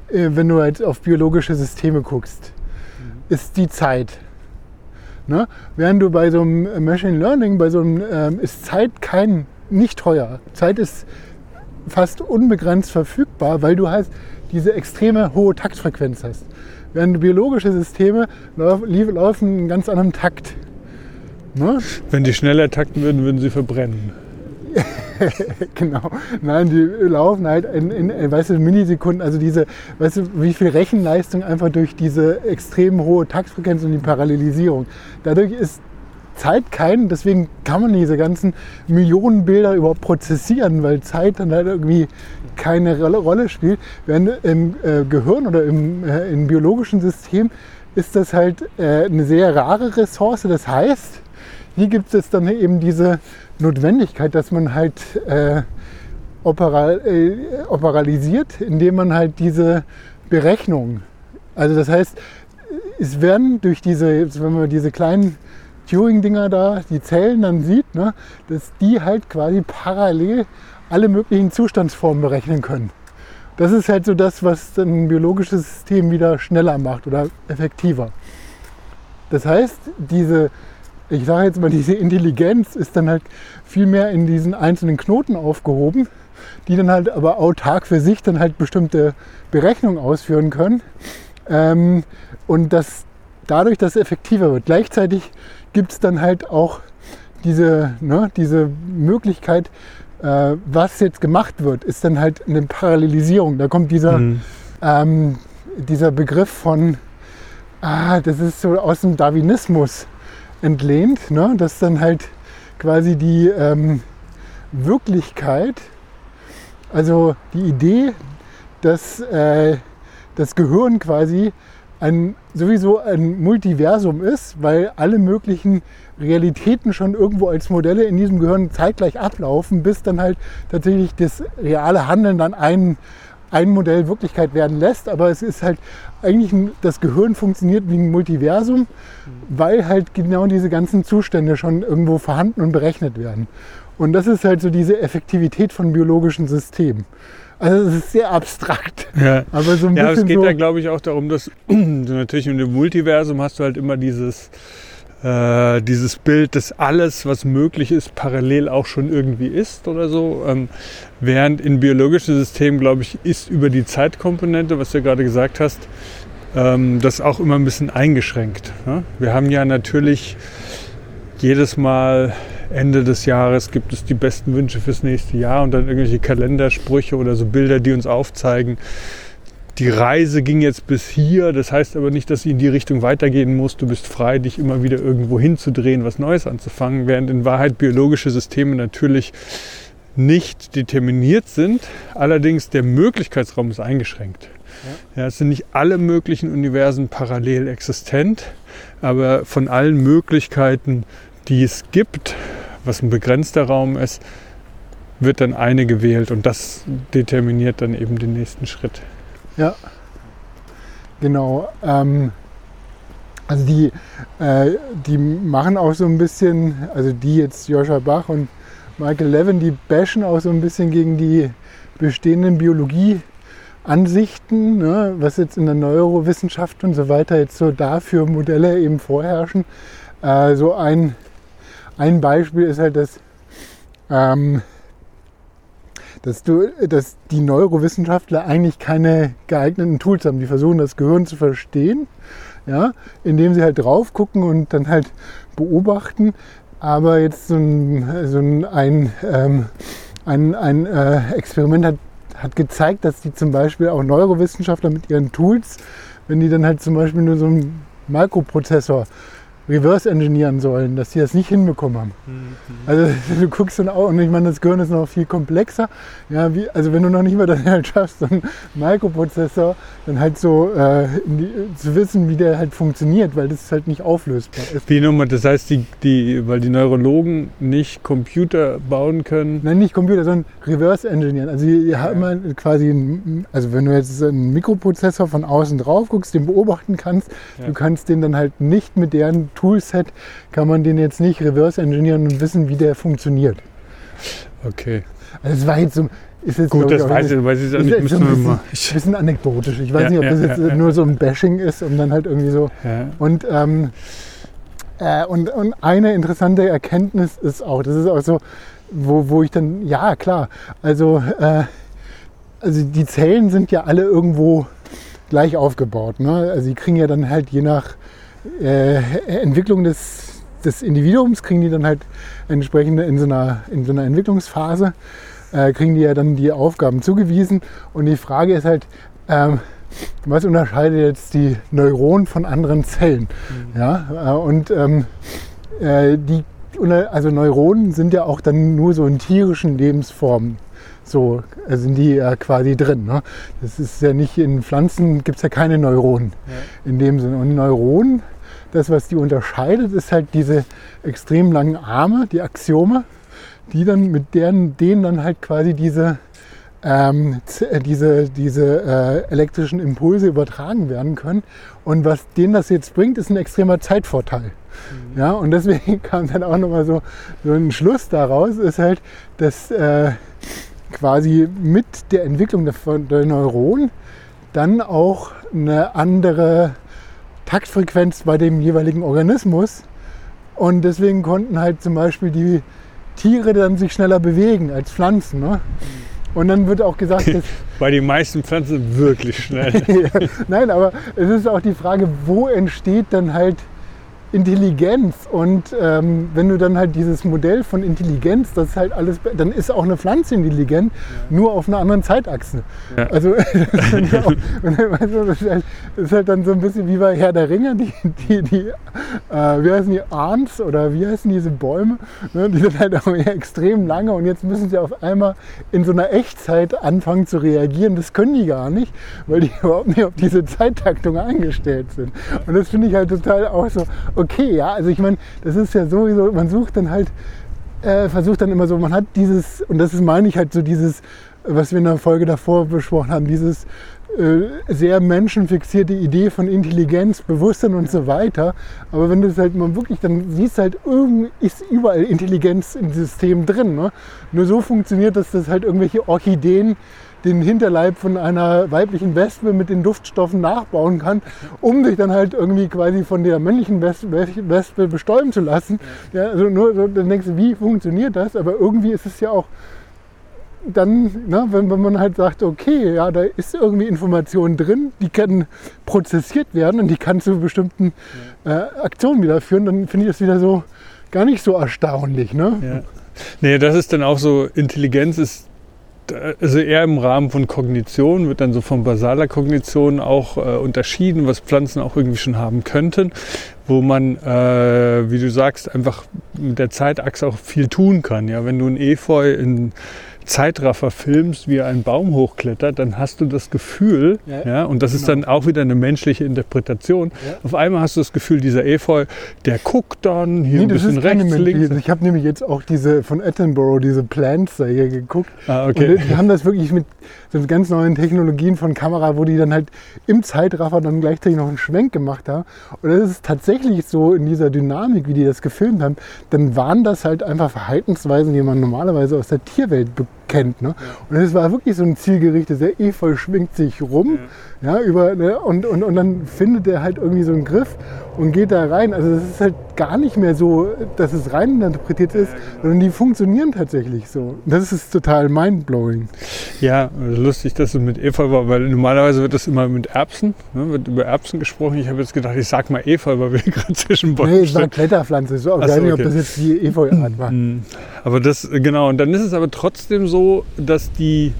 äh, wenn du halt auf biologische Systeme guckst, ist die Zeit. Ne? Während du bei so einem Machine Learning, bei so einem ähm, ist Zeit kein nicht teuer. Zeit ist fast unbegrenzt verfügbar, weil du halt diese extreme hohe Taktfrequenz hast. Während biologische Systeme laufen einen ganz anderen Takt. Ne? Wenn die schneller takten würden, würden sie verbrennen. [LAUGHS] genau. Nein, die laufen halt in, in, in weißt du, Millisekunden, also diese, weißt du, wie viel Rechenleistung einfach durch diese extrem hohe Taktfrequenz und die Parallelisierung. Dadurch ist Zeit keinen, deswegen kann man diese ganzen Millionen Bilder überhaupt prozessieren, weil Zeit dann halt irgendwie keine Rolle, Rolle spielt. Während im äh, Gehirn oder im, äh, im biologischen System ist das halt äh, eine sehr rare Ressource. Das heißt, hier gibt es dann eben diese Notwendigkeit, dass man halt äh, operal, äh, operalisiert, indem man halt diese Berechnung, also das heißt, es werden durch diese, wenn man diese kleinen Turing-Dinger da, die Zellen dann sieht, ne, dass die halt quasi parallel alle möglichen Zustandsformen berechnen können. Das ist halt so das, was ein biologisches System wieder schneller macht oder effektiver. Das heißt, diese, ich sage jetzt mal, diese Intelligenz ist dann halt viel mehr in diesen einzelnen Knoten aufgehoben, die dann halt aber autark für sich dann halt bestimmte Berechnungen ausführen können. Ähm, und das dadurch, dass es effektiver wird. Gleichzeitig gibt es dann halt auch diese, ne, diese Möglichkeit, äh, was jetzt gemacht wird, ist dann halt eine Parallelisierung. Da kommt dieser, mhm. ähm, dieser Begriff von, ah, das ist so aus dem Darwinismus entlehnt, ne, dass dann halt quasi die ähm, Wirklichkeit, also die Idee, dass äh, das Gehirn quasi ein, sowieso ein Multiversum ist, weil alle möglichen Realitäten schon irgendwo als Modelle in diesem Gehirn zeitgleich ablaufen, bis dann halt tatsächlich das reale Handeln dann ein, ein Modell Wirklichkeit werden lässt. Aber es ist halt eigentlich, ein, das Gehirn funktioniert wie ein Multiversum, weil halt genau diese ganzen Zustände schon irgendwo vorhanden und berechnet werden. Und das ist halt so diese Effektivität von biologischen Systemen. Also es ist sehr abstrakt. [LAUGHS] Ja, aber so ein ja, bisschen es geht so ja, glaube ich, auch darum, dass du [CLEARS THROAT] natürlich in dem Multiversum hast du halt immer dieses, äh, dieses Bild, dass alles, was möglich ist, parallel auch schon irgendwie ist oder so. Ähm, während in biologischen Systemen, glaube ich, ist über die Zeitkomponente, was du gerade gesagt hast, ähm, das auch immer ein bisschen eingeschränkt. Ne? Wir haben ja natürlich jedes Mal Ende des Jahres gibt es die besten Wünsche fürs nächste Jahr und dann irgendwelche Kalendersprüche oder so Bilder, die uns aufzeigen, die Reise ging jetzt bis hier, das heißt aber nicht, dass sie in die Richtung weitergehen muss. Du bist frei, dich immer wieder irgendwo hinzudrehen, was Neues anzufangen, während in Wahrheit biologische Systeme natürlich nicht determiniert sind. Allerdings der Möglichkeitsraum ist eingeschränkt. Ja. ja. es sind nicht alle möglichen Universen parallel existent, aber von allen Möglichkeiten, die es gibt, was ein begrenzter Raum ist, wird dann eine gewählt und das determiniert dann eben den nächsten Schritt. Ja, genau. Ähm, also die, äh, die machen auch so ein bisschen, also die jetzt Joscha Bach und Michael Levin, die bashen auch so ein bisschen gegen die bestehenden Biologieansichten, ne, was jetzt in der Neurowissenschaft und so weiter jetzt so dafür Modelle eben vorherrschen. Äh, so ein ein Beispiel ist halt, dass, ähm, dass, du, dass die Neurowissenschaftler eigentlich keine geeigneten Tools haben. Die versuchen das Gehirn zu verstehen, ja, indem sie halt drauf gucken und dann halt beobachten. Aber jetzt so ein, so ein, ein, ähm, ein, ein äh, Experiment hat, hat gezeigt, dass die zum Beispiel auch Neurowissenschaftler mit ihren Tools, wenn die dann halt zum Beispiel nur so einen Mikroprozessor reverse engineeren sollen, dass sie das nicht hinbekommen haben. Mhm. Also [LAUGHS] du guckst dann auch, und ich meine, das Gehirn ist noch viel komplexer. Ja, wie, also wenn du noch nicht mal dann halt schaffst, so einen Mikroprozessor dann halt so äh, die, zu wissen, wie der halt funktioniert, weil das halt nicht auflösbar ist. Wie nochmal, das heißt, die, die, weil die Neurologen nicht Computer bauen können? Nein, nicht Computer, sondern reverse engineeren. Also die, die haben immer quasi, ein, also wenn du jetzt einen Mikroprozessor von außen drauf guckst, den beobachten kannst, ja. du kannst den dann halt nicht mit deren Toolset kann man den jetzt nicht reverse engineeren und wissen, wie der funktioniert. Okay. Also es war jetzt so, ist jetzt Gut, das weiß ich, weiß ich nicht. Ist so ein bisschen, bisschen anekdotisch. Ich weiß ja, nicht, ob ja, das jetzt ja, nur so ein Bashing ist und dann halt irgendwie so. Und, ähm, äh, und, und eine interessante Erkenntnis ist auch, das ist auch so, wo, wo ich dann, ja klar, also, äh, also die Zellen sind ja alle irgendwo gleich aufgebaut. Ne? Also die kriegen ja dann halt je nach äh, Entwicklung des, des Individuums kriegen die dann halt entsprechend in so einer, in so einer Entwicklungsphase, äh, kriegen die ja dann die Aufgaben zugewiesen. Und die Frage ist halt, ähm, was unterscheidet jetzt die Neuronen von anderen Zellen? Mhm. Ja, äh, und ähm, äh, die, also Neuronen sind ja auch dann nur so in tierischen Lebensformen so äh, sind die ja quasi drin. Ne? Das ist ja nicht in Pflanzen gibt es ja keine Neuronen ja. in dem Sinne. Und Neuronen, das was die unterscheidet, ist halt diese extrem langen Arme, die Axiome, die dann mit deren, denen dann halt quasi diese ähm, äh, diese, diese äh, elektrischen Impulse übertragen werden können. Und was denen das jetzt bringt, ist ein extremer Zeitvorteil. Mhm. Ja, und deswegen [LAUGHS] kam dann auch nochmal so, so ein Schluss daraus, ist halt, dass äh, quasi mit der Entwicklung der, der Neuronen dann auch eine andere Taktfrequenz bei dem jeweiligen Organismus. Und deswegen konnten halt zum Beispiel die Tiere dann sich schneller bewegen als Pflanzen. Ne? Und dann wird auch gesagt, dass [LAUGHS] bei den meisten Pflanzen wirklich schnell. [LAUGHS] nein, aber es ist auch die Frage, wo entsteht dann halt Intelligenz. Und ähm, wenn du dann halt dieses Modell von Intelligenz, das ist halt alles, dann ist auch eine Pflanze intelligent, ja. nur auf einer anderen Zeitachse. Ja. Also [LAUGHS] das, auch, [LAUGHS] das, ist halt, das, ist halt, dann so ein bisschen wie bei Herr der Ringe, die, die, die äh, wie heißen die, Arns oder wie heißen diese Bäume, ne, die sind halt auch extrem lange und jetzt müssen sie auf einmal in so einer Echtzeit anfangen zu reagieren. Das können die gar nicht, weil die [LAUGHS] überhaupt nicht auf diese Zeittaktung eingestellt sind. Und das finde ich halt total auch so, okay, ja. Also ich meine, das ist ja sowieso, man sucht dann halt, äh, versucht dann immer so, man hat dieses, und das ist, meine ich halt so dieses, was wir in der Folge davor besprochen haben, dieses äh, sehr menschenfixierte Idee von Intelligenz, Bewusstsein und so weiter. Aber wenn du es halt mal wirklich, dann siehst halt, irgendwie ist überall Intelligenz im System drin. Ne? Nur so funktioniert, dass das halt irgendwelche Orchideen den Hinterleib von einer weiblichen Wespe mit den Duftstoffen nachbauen kann, um sich dann halt irgendwie quasi von der männlichen Wespe bestäuben zu lassen. Ja, also nur so, dann denkst du, wie funktioniert das? Aber irgendwie ist es ja auch dann, ne, wenn, wenn man halt sagt, okay, ja, da ist irgendwie Information drin, die kann prozessiert werden und die kann zu bestimmten äh, Aktionen wieder führen, dann finde ich das wieder so gar nicht so erstaunlich. Ne? Ja. Nee, das ist dann auch so, Intelligenz ist also eher im Rahmen von Kognition wird dann so von basaler Kognition auch äh, unterschieden, was Pflanzen auch irgendwie schon haben könnten, wo man, äh, wie du sagst, einfach mit der Zeitachse auch viel tun kann. Ja, wenn du ein Efeu in Zeitraffer filmst, wie er einen Baum hochklettert, dann hast du das Gefühl, ja, ja und das genau. ist dann auch wieder eine menschliche Interpretation. Ja. Auf einmal hast du das Gefühl, dieser Efeu, der guckt dann hier nee, ein bisschen rechts, links. Ich habe nämlich jetzt auch diese von Attenborough, diese Plants-Serie geguckt. Ah, okay. Und die haben das wirklich mit so ganz neuen Technologien von Kamera, wo die dann halt im Zeitraffer dann gleichzeitig noch einen Schwenk gemacht haben. Und das ist tatsächlich so in dieser Dynamik, wie die das gefilmt haben, dann waren das halt einfach Verhaltensweisen, die man normalerweise aus der Tierwelt bekommt kennt. Ne? Und es war wirklich so ein zielgerichtetes, der Efeu schwingt sich rum ja. über, ne? und, und, und dann findet er halt irgendwie so einen Griff und geht da rein. Also das ist halt gar nicht mehr so, dass es rein interpretiert ist, genau. sondern die funktionieren tatsächlich so. Das ist total mindblowing. Ja, lustig, dass es mit Efeu war, weil normalerweise wird das immer mit Erbsen, ne? wird über Erbsen gesprochen. Ich habe jetzt gedacht, ich sag mal Efeu, weil wir [LAUGHS] gerade zwischen Bäumen Nee, es war Kletterpflanze. So, ich weiß nicht, okay. ob das jetzt die Efeuart war. Mhm. Aber das, genau, und dann ist es aber trotzdem so, dass die,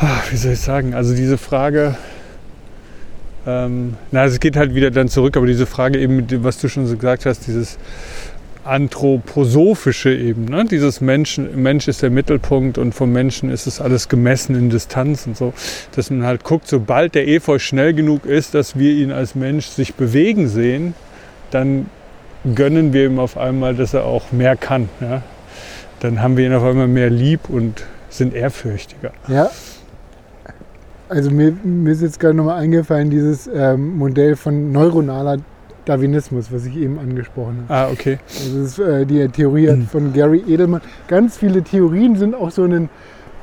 ah, wie soll ich sagen, also diese Frage, ähm, na, es geht halt wieder dann zurück, aber diese Frage eben, was du schon so gesagt hast, dieses anthroposophische eben, ne? dieses Menschen, Mensch ist der Mittelpunkt und vom Menschen ist es alles gemessen in Distanz und so, dass man halt guckt, sobald der Efeu schnell genug ist, dass wir ihn als Mensch sich bewegen sehen, dann gönnen wir ihm auf einmal, dass er auch mehr kann. Ja? Dann haben wir ihn auf einmal mehr lieb und sind ehrfürchtiger. Ja. Also mir, mir ist jetzt gerade nochmal eingefallen, dieses ähm, Modell von neuronaler Darwinismus, was ich eben angesprochen habe. Ah, okay. Das ist äh, die Theorie mhm. von Gary Edelman. Ganz viele Theorien sind auch so in den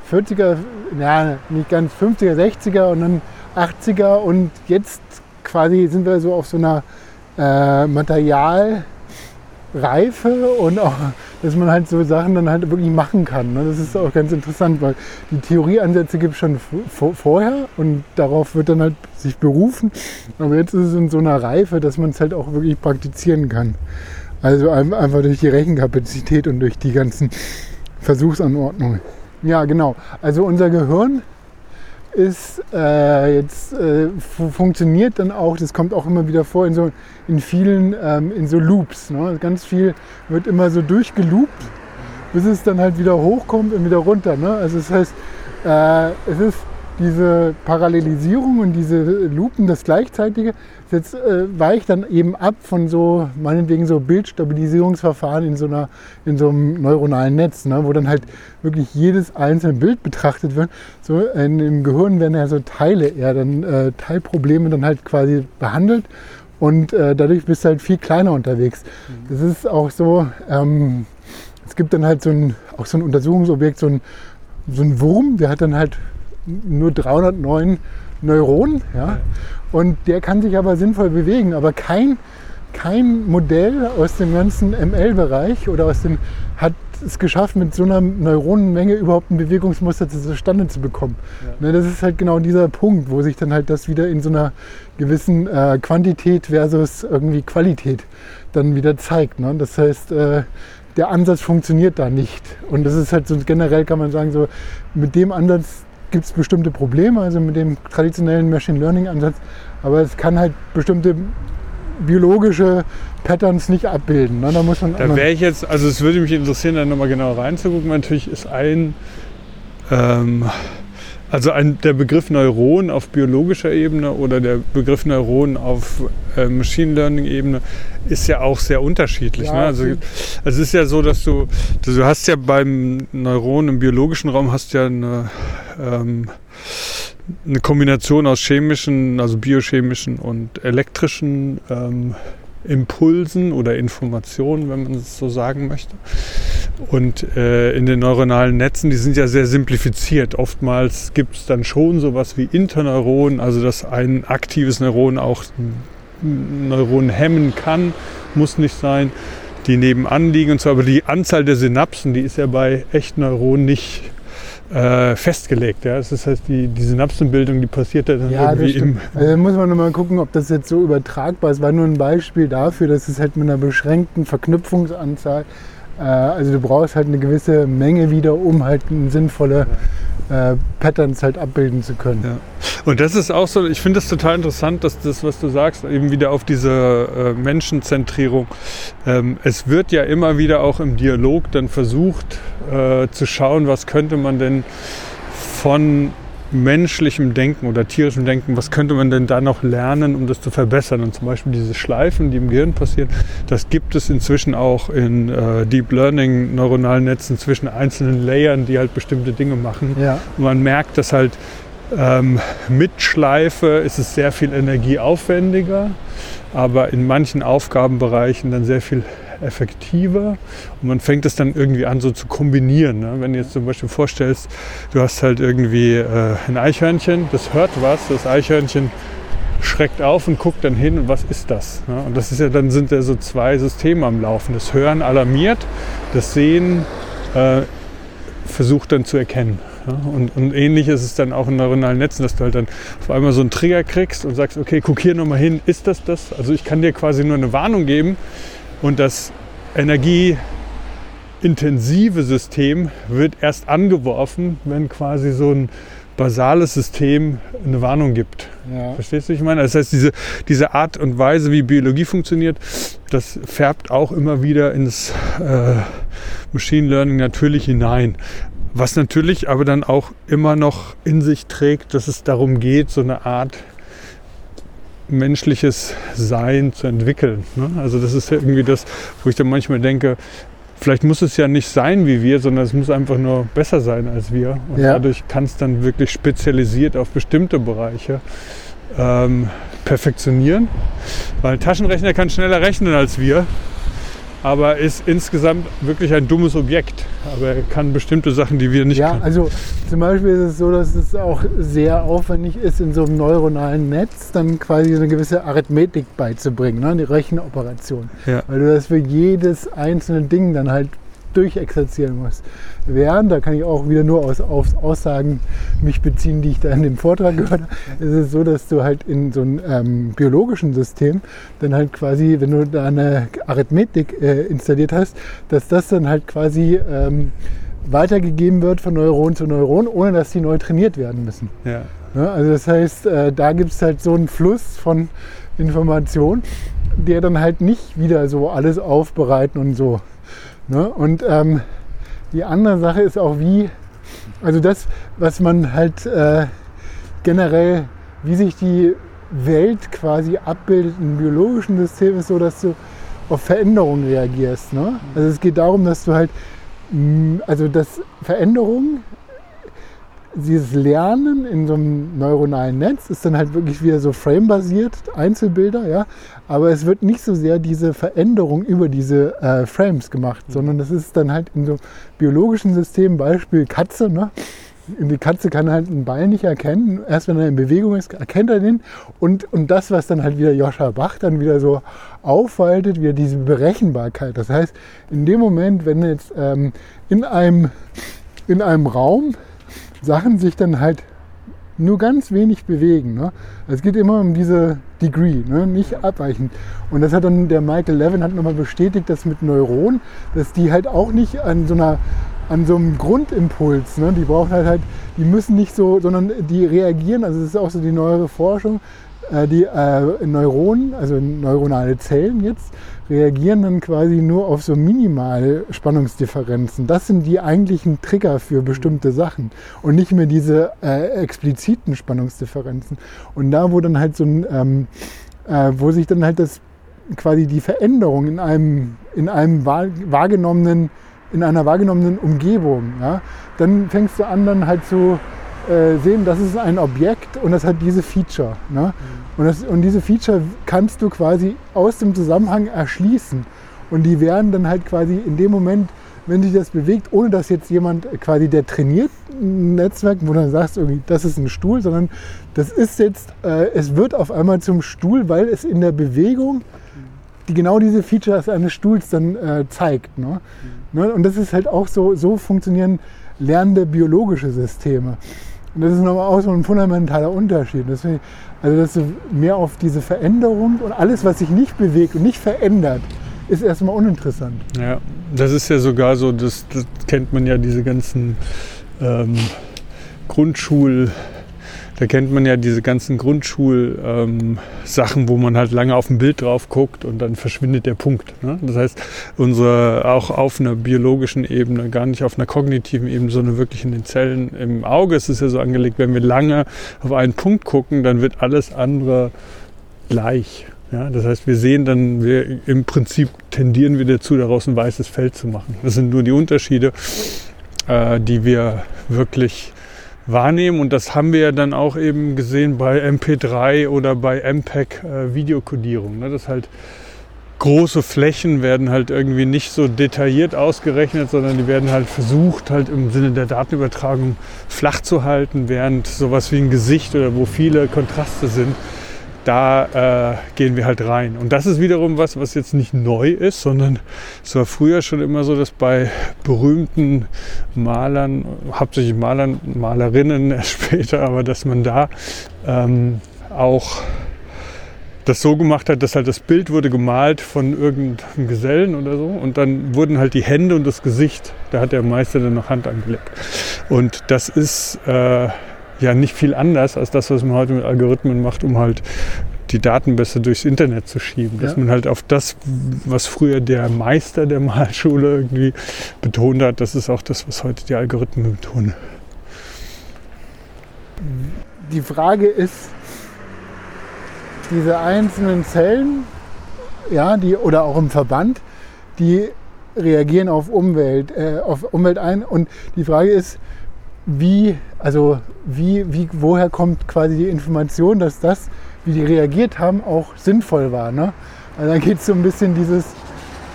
40er, ja, nicht ganz 50er, 60er und dann 80er und jetzt quasi sind wir so auf so einer äh, Materialreife und auch, dass man halt so Sachen dann halt wirklich machen kann. Ne? Das ist auch ganz interessant, weil die Theorieansätze gibt es schon vorher und darauf wird dann halt sich berufen. Aber jetzt ist es in so einer Reife, dass man es halt auch wirklich praktizieren kann. Also einfach durch die Rechenkapazität und durch die ganzen Versuchsanordnungen. Ja, genau. Also unser Gehirn ist äh, jetzt äh, funktioniert dann auch, das kommt auch immer wieder vor in so in vielen, ähm, in so Loops. Ne? Ganz viel wird immer so durchgeloopt, bis es dann halt wieder hochkommt und wieder runter. Ne? Also das heißt, äh, es ist diese Parallelisierung und diese Lupen, das Gleichzeitige, jetzt äh, weicht dann eben ab von so, meinetwegen so Bildstabilisierungsverfahren in so, einer, in so einem neuronalen Netz, ne, wo dann halt wirklich jedes einzelne Bild betrachtet wird. So in, im Gehirn werden ja so Teile eher dann äh, Teilprobleme dann halt quasi behandelt und äh, dadurch bist du halt viel kleiner unterwegs. Mhm. Das ist auch so, ähm, es gibt dann halt so ein, auch so ein Untersuchungsobjekt, so ein, so ein Wurm, der hat dann halt nur 309 Neuronen. Ja? Und der kann sich aber sinnvoll bewegen. Aber kein, kein Modell aus dem ganzen ML-Bereich oder aus dem hat es geschafft, mit so einer Neuronenmenge überhaupt ein Bewegungsmuster zustande zu bekommen. Ja. Ne, das ist halt genau dieser Punkt, wo sich dann halt das wieder in so einer gewissen äh, Quantität versus irgendwie Qualität dann wieder zeigt. Ne? Das heißt, äh, der Ansatz funktioniert da nicht. Und das ist halt so generell kann man sagen, so mit dem Ansatz, gibt es bestimmte Probleme, also mit dem traditionellen Machine Learning Ansatz, aber es kann halt bestimmte biologische Patterns nicht abbilden. Ne? Da muss man. Da wäre ich jetzt, also es würde mich interessieren, da nochmal genau reinzugucken. Natürlich ist ein ähm, also ein, der Begriff Neuron auf biologischer Ebene oder der Begriff Neuron auf äh, Machine Learning Ebene ist ja auch sehr unterschiedlich. Ja, ne? also, also, es ist ja so, dass du, du hast ja beim Neuron im biologischen Raum hast ja eine, ähm, eine Kombination aus chemischen, also biochemischen und elektrischen ähm, Impulsen oder Informationen, wenn man es so sagen möchte. Und äh, in den neuronalen Netzen, die sind ja sehr simplifiziert. Oftmals gibt es dann schon sowas wie Interneuronen, also dass ein aktives Neuron auch Neuronen hemmen kann, muss nicht sein, die nebenan liegen und so. Aber die Anzahl der Synapsen, die ist ja bei echten Neuronen nicht äh, festgelegt. Ja? Das ist heißt, die, die Synapsenbildung, die passiert ja dann ja, irgendwie im. Also muss man nochmal gucken, ob das jetzt so übertragbar ist. War nur ein Beispiel dafür, dass es halt mit einer beschränkten Verknüpfungsanzahl also du brauchst halt eine gewisse Menge wieder, um halt sinnvolle äh, Patterns halt abbilden zu können. Ja. Und das ist auch so, ich finde es total interessant, dass das, was du sagst, eben wieder auf diese äh, Menschenzentrierung. Ähm, es wird ja immer wieder auch im Dialog dann versucht äh, zu schauen, was könnte man denn von menschlichem Denken oder tierischem Denken, was könnte man denn da noch lernen, um das zu verbessern? Und zum Beispiel diese Schleifen, die im Gehirn passieren, das gibt es inzwischen auch in äh, Deep Learning neuronalen Netzen zwischen einzelnen Layern, die halt bestimmte Dinge machen. Ja. Und man merkt, dass halt ähm, mit Schleife ist es sehr viel energieaufwendiger, aber in manchen Aufgabenbereichen dann sehr viel effektiver und man fängt es dann irgendwie an so zu kombinieren. Ne? Wenn du jetzt zum Beispiel vorstellst, du hast halt irgendwie äh, ein Eichhörnchen, das hört was, das Eichhörnchen schreckt auf und guckt dann hin und was ist das? Ne? Und das ist ja dann sind ja so zwei Systeme am Laufen. Das Hören alarmiert, das Sehen äh, versucht dann zu erkennen. Ja, und, und, ähnlich ist es dann auch in neuronalen Netzen, dass du halt dann auf einmal so einen Trigger kriegst und sagst, okay, guck hier nochmal hin, ist das das? Also ich kann dir quasi nur eine Warnung geben, und das energieintensive System wird erst angeworfen, wenn quasi so ein basales System eine Warnung gibt. Ja. Verstehst du, was ich meine? Das heißt, diese, diese Art und Weise, wie Biologie funktioniert, das färbt auch immer wieder ins äh, Machine Learning natürlich hinein. Was natürlich aber dann auch immer noch in sich trägt, dass es darum geht, so eine Art menschliches Sein zu entwickeln. Ne? Also das ist ja irgendwie das, wo ich dann manchmal denke, vielleicht muss es ja nicht sein wie wir, sondern es muss einfach nur besser sein als wir. Und ja. dadurch kann es dann wirklich spezialisiert auf bestimmte Bereiche ähm, perfektionieren. Weil ein Taschenrechner kann schneller rechnen als wir aber ist insgesamt wirklich ein dummes Objekt. Aber er kann bestimmte Sachen, die wir nicht ja, können. Ja, also zum Beispiel ist es so, dass es auch sehr aufwendig ist, in so einem neuronalen Netz dann quasi eine gewisse Arithmetik beizubringen, ne? die Rechenoperation. Ja. Weil du das für jedes einzelne Ding dann halt durchexerzieren muss. Während, da kann ich auch wieder nur aus, aus Aussagen mich beziehen, die ich da in dem Vortrag gehört habe, ist es so, dass du halt in so einem ähm, biologischen System dann halt quasi, wenn du da eine Arithmetik äh, installiert hast, dass das dann halt quasi ähm, weitergegeben wird von Neuron zu Neuron, ohne dass die neu trainiert werden müssen. Ja. Ja, also das heißt, äh, da gibt es halt so einen Fluss von Informationen, der dann halt nicht wieder so alles aufbereiten und so. Ne? Und ähm, die andere Sache ist auch wie, also das, was man halt äh, generell, wie sich die Welt quasi abbildet im biologischen System, ist so, dass du auf Veränderungen reagierst. Ne? Also es geht darum, dass du halt, also dass Veränderungen dieses Lernen in so einem neuronalen Netz ist dann halt wirklich wieder so frame-basiert, Einzelbilder, ja. Aber es wird nicht so sehr diese Veränderung über diese äh, Frames gemacht, mhm. sondern das ist dann halt in so biologischen Systemen, Beispiel Katze, ne? Die Katze kann halt einen Ball nicht erkennen. Erst wenn er in Bewegung ist, erkennt er den. Und, und das, was dann halt wieder Joscha Bach dann wieder so aufwaltet, wieder diese Berechenbarkeit. Das heißt, in dem Moment, wenn jetzt ähm, in, einem, in einem Raum Sachen sich dann halt nur ganz wenig bewegen. Ne? Es geht immer um diese Degree, ne? nicht abweichend. Und das hat dann der Michael Levin hat nochmal bestätigt, dass mit Neuronen, dass die halt auch nicht an so einer an so einem Grundimpuls, ne? die brauchen halt halt, die müssen nicht so, sondern die reagieren, also das ist auch so die neuere Forschung, äh, die äh, Neuronen, also neuronale Zellen jetzt, reagieren dann quasi nur auf so minimale Spannungsdifferenzen. Das sind die eigentlichen Trigger für bestimmte Sachen und nicht mehr diese äh, expliziten Spannungsdifferenzen. Und da, wo dann halt so ein, ähm, äh, wo sich dann halt das quasi die Veränderung in einem, in einem wahrgenommenen, in einer wahrgenommenen Umgebung, ja, dann fängst du an, dann halt zu äh, sehen, das ist ein Objekt und das hat diese Feature. Ne? Mhm. Und, das, und diese Feature kannst du quasi aus dem Zusammenhang erschließen. Und die werden dann halt quasi in dem Moment, wenn sich das bewegt, ohne dass jetzt jemand quasi, der trainiert ein Netzwerk, wo dann sagst, irgendwie, das ist ein Stuhl, sondern das ist jetzt, äh, es wird auf einmal zum Stuhl, weil es in der Bewegung die genau diese Features eines Stuhls dann äh, zeigt. Ne? Mhm. Ne? Und das ist halt auch so, so funktionieren lernende biologische Systeme. Und das ist nochmal auch so ein fundamentaler Unterschied. Deswegen, also dass du mehr auf diese Veränderung und alles, was sich nicht bewegt und nicht verändert, ist erstmal uninteressant. Ja, das ist ja sogar so, das, das kennt man ja, diese ganzen ähm, Grundschul- da kennt man ja diese ganzen Grundschulsachen, ähm, wo man halt lange auf ein Bild drauf guckt und dann verschwindet der Punkt. Ne? Das heißt, unsere auch auf einer biologischen Ebene, gar nicht auf einer kognitiven Ebene, sondern wirklich in den Zellen im Auge ist es ja so angelegt, wenn wir lange auf einen Punkt gucken, dann wird alles andere gleich. Ja, das heißt, wir sehen dann, wir, im Prinzip tendieren wir dazu, daraus ein weißes Feld zu machen. Das sind nur die Unterschiede, äh, die wir wirklich wahrnehmen. Und das haben wir ja dann auch eben gesehen bei MP3 oder bei MPEG äh. Ne? Das halt große Flächen werden halt irgendwie nicht so detailliert ausgerechnet, sondern die werden halt versucht, halt im Sinne der Datenübertragung flach zu halten, während sowas wie ein Gesicht oder wo viele Kontraste sind, da äh, gehen wir halt rein. Und das ist wiederum was, was jetzt nicht neu ist, sondern es war früher schon immer so, dass bei berühmten Malern, hauptsächlich Malern, Malerinnen [LAUGHS] später, aber dass man da ähm, auch das so gemacht hat, dass halt das Bild wurde gemalt von irgendeinem Gesellen oder so und dann wurden halt die Hände und das Gesicht, da hat der Meister dann noch Hand angelegt. Und das ist äh, ja nicht viel anders als das, was man heute mit Algorithmen macht, um halt die Daten besser durchs Internet zu schieben. Dass ja. man halt auf das, was früher der Meister der Malschule irgendwie betont hat, das ist auch das, was heute die Algorithmen betonen. Die Frage ist, diese einzelnen Zellen, ja, die, oder auch im Verband, die reagieren auf Umwelt, äh, auf Umwelt ein. Und die Frage ist, wie, also wie, wie, woher kommt quasi die Information, dass das, wie die reagiert haben, auch sinnvoll war. Ne? Also dann geht es so ein bisschen dieses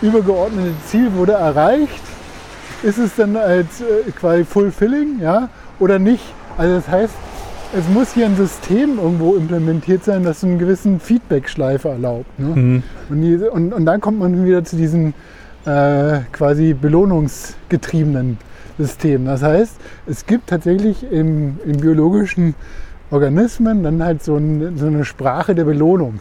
übergeordnete Ziel wurde erreicht. Ist es dann als äh, quasi fulfilling, ja, oder nicht? Also das heißt, es muss hier ein System irgendwo implementiert sein, das so einen gewissen Feedback-Schleife erlaubt. Ne? Mhm. Und, die, und, und, dann kommt man wieder zu diesen äh, quasi belohnungsgetriebenen System. Das heißt, es gibt tatsächlich im, im biologischen Organismen dann halt so, ein, so eine Sprache der Belohnung.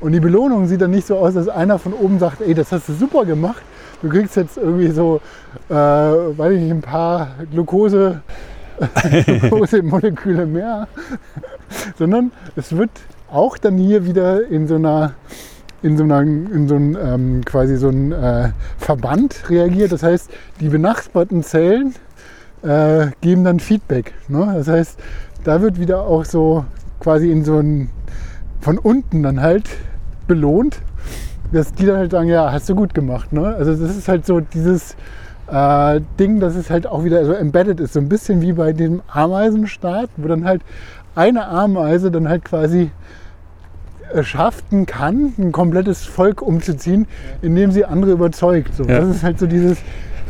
Und die Belohnung sieht dann nicht so aus, dass einer von oben sagt, ey, das hast du super gemacht, du kriegst jetzt irgendwie so, äh, weiß ich nicht, ein paar Glucose, [LAUGHS] Glucose-Moleküle mehr, [LAUGHS] sondern es wird auch dann hier wieder in so einer in so, einer, in so einem ähm, quasi so ein äh, Verband reagiert. Das heißt, die benachbarten Zellen äh, geben dann Feedback. Ne? Das heißt, da wird wieder auch so quasi in so ein von unten dann halt belohnt, dass die dann halt sagen, ja, hast du gut gemacht. Ne? Also das ist halt so dieses äh, Ding, dass es halt auch wieder so embedded ist, so ein bisschen wie bei dem Ameisenstaat, wo dann halt eine Ameise dann halt quasi schaffen kann, ein komplettes Volk umzuziehen, indem sie andere überzeugt. So, ja. Das ist halt so dieses,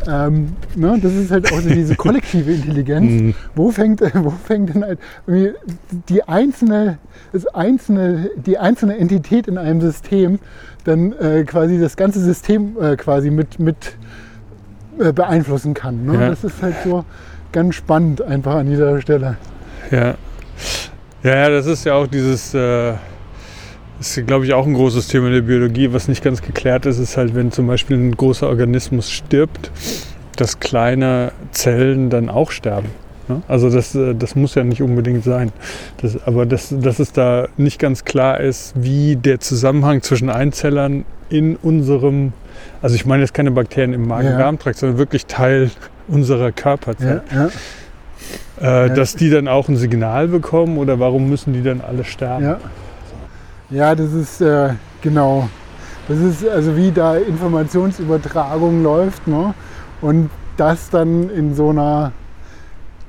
ähm, ne, das ist halt auch so diese [LAUGHS] kollektive Intelligenz. Mhm. Wo, fängt, [LAUGHS] wo fängt denn halt die einzelne, das einzelne, die einzelne Entität in einem System dann äh, quasi das ganze System äh, quasi mit, mit äh, beeinflussen kann. Ne? Ja. Das ist halt so ganz spannend einfach an dieser Stelle. Ja. Ja, das ist ja auch dieses äh, ist, glaube ich, auch ein großes Thema in der Biologie. Was nicht ganz geklärt ist, ist halt, wenn zum Beispiel ein großer Organismus stirbt, dass kleine Zellen dann auch sterben. Ne? Also das, äh, das muss ja nicht unbedingt sein. Das, aber dass, dass es da nicht ganz klar ist, wie der Zusammenhang zwischen Einzellern in unserem, also ich meine jetzt keine Bakterien im Magen-Darm-Trakt, sondern wirklich Teil unserer Körperzellen. Ja, ja. Äh, dass die dann auch ein Signal bekommen oder warum müssen die dann alle sterben? Ja. Das ist äh, genau. Das ist also wie da Informationsübertragung läuft. Ne? Und das dann in so einer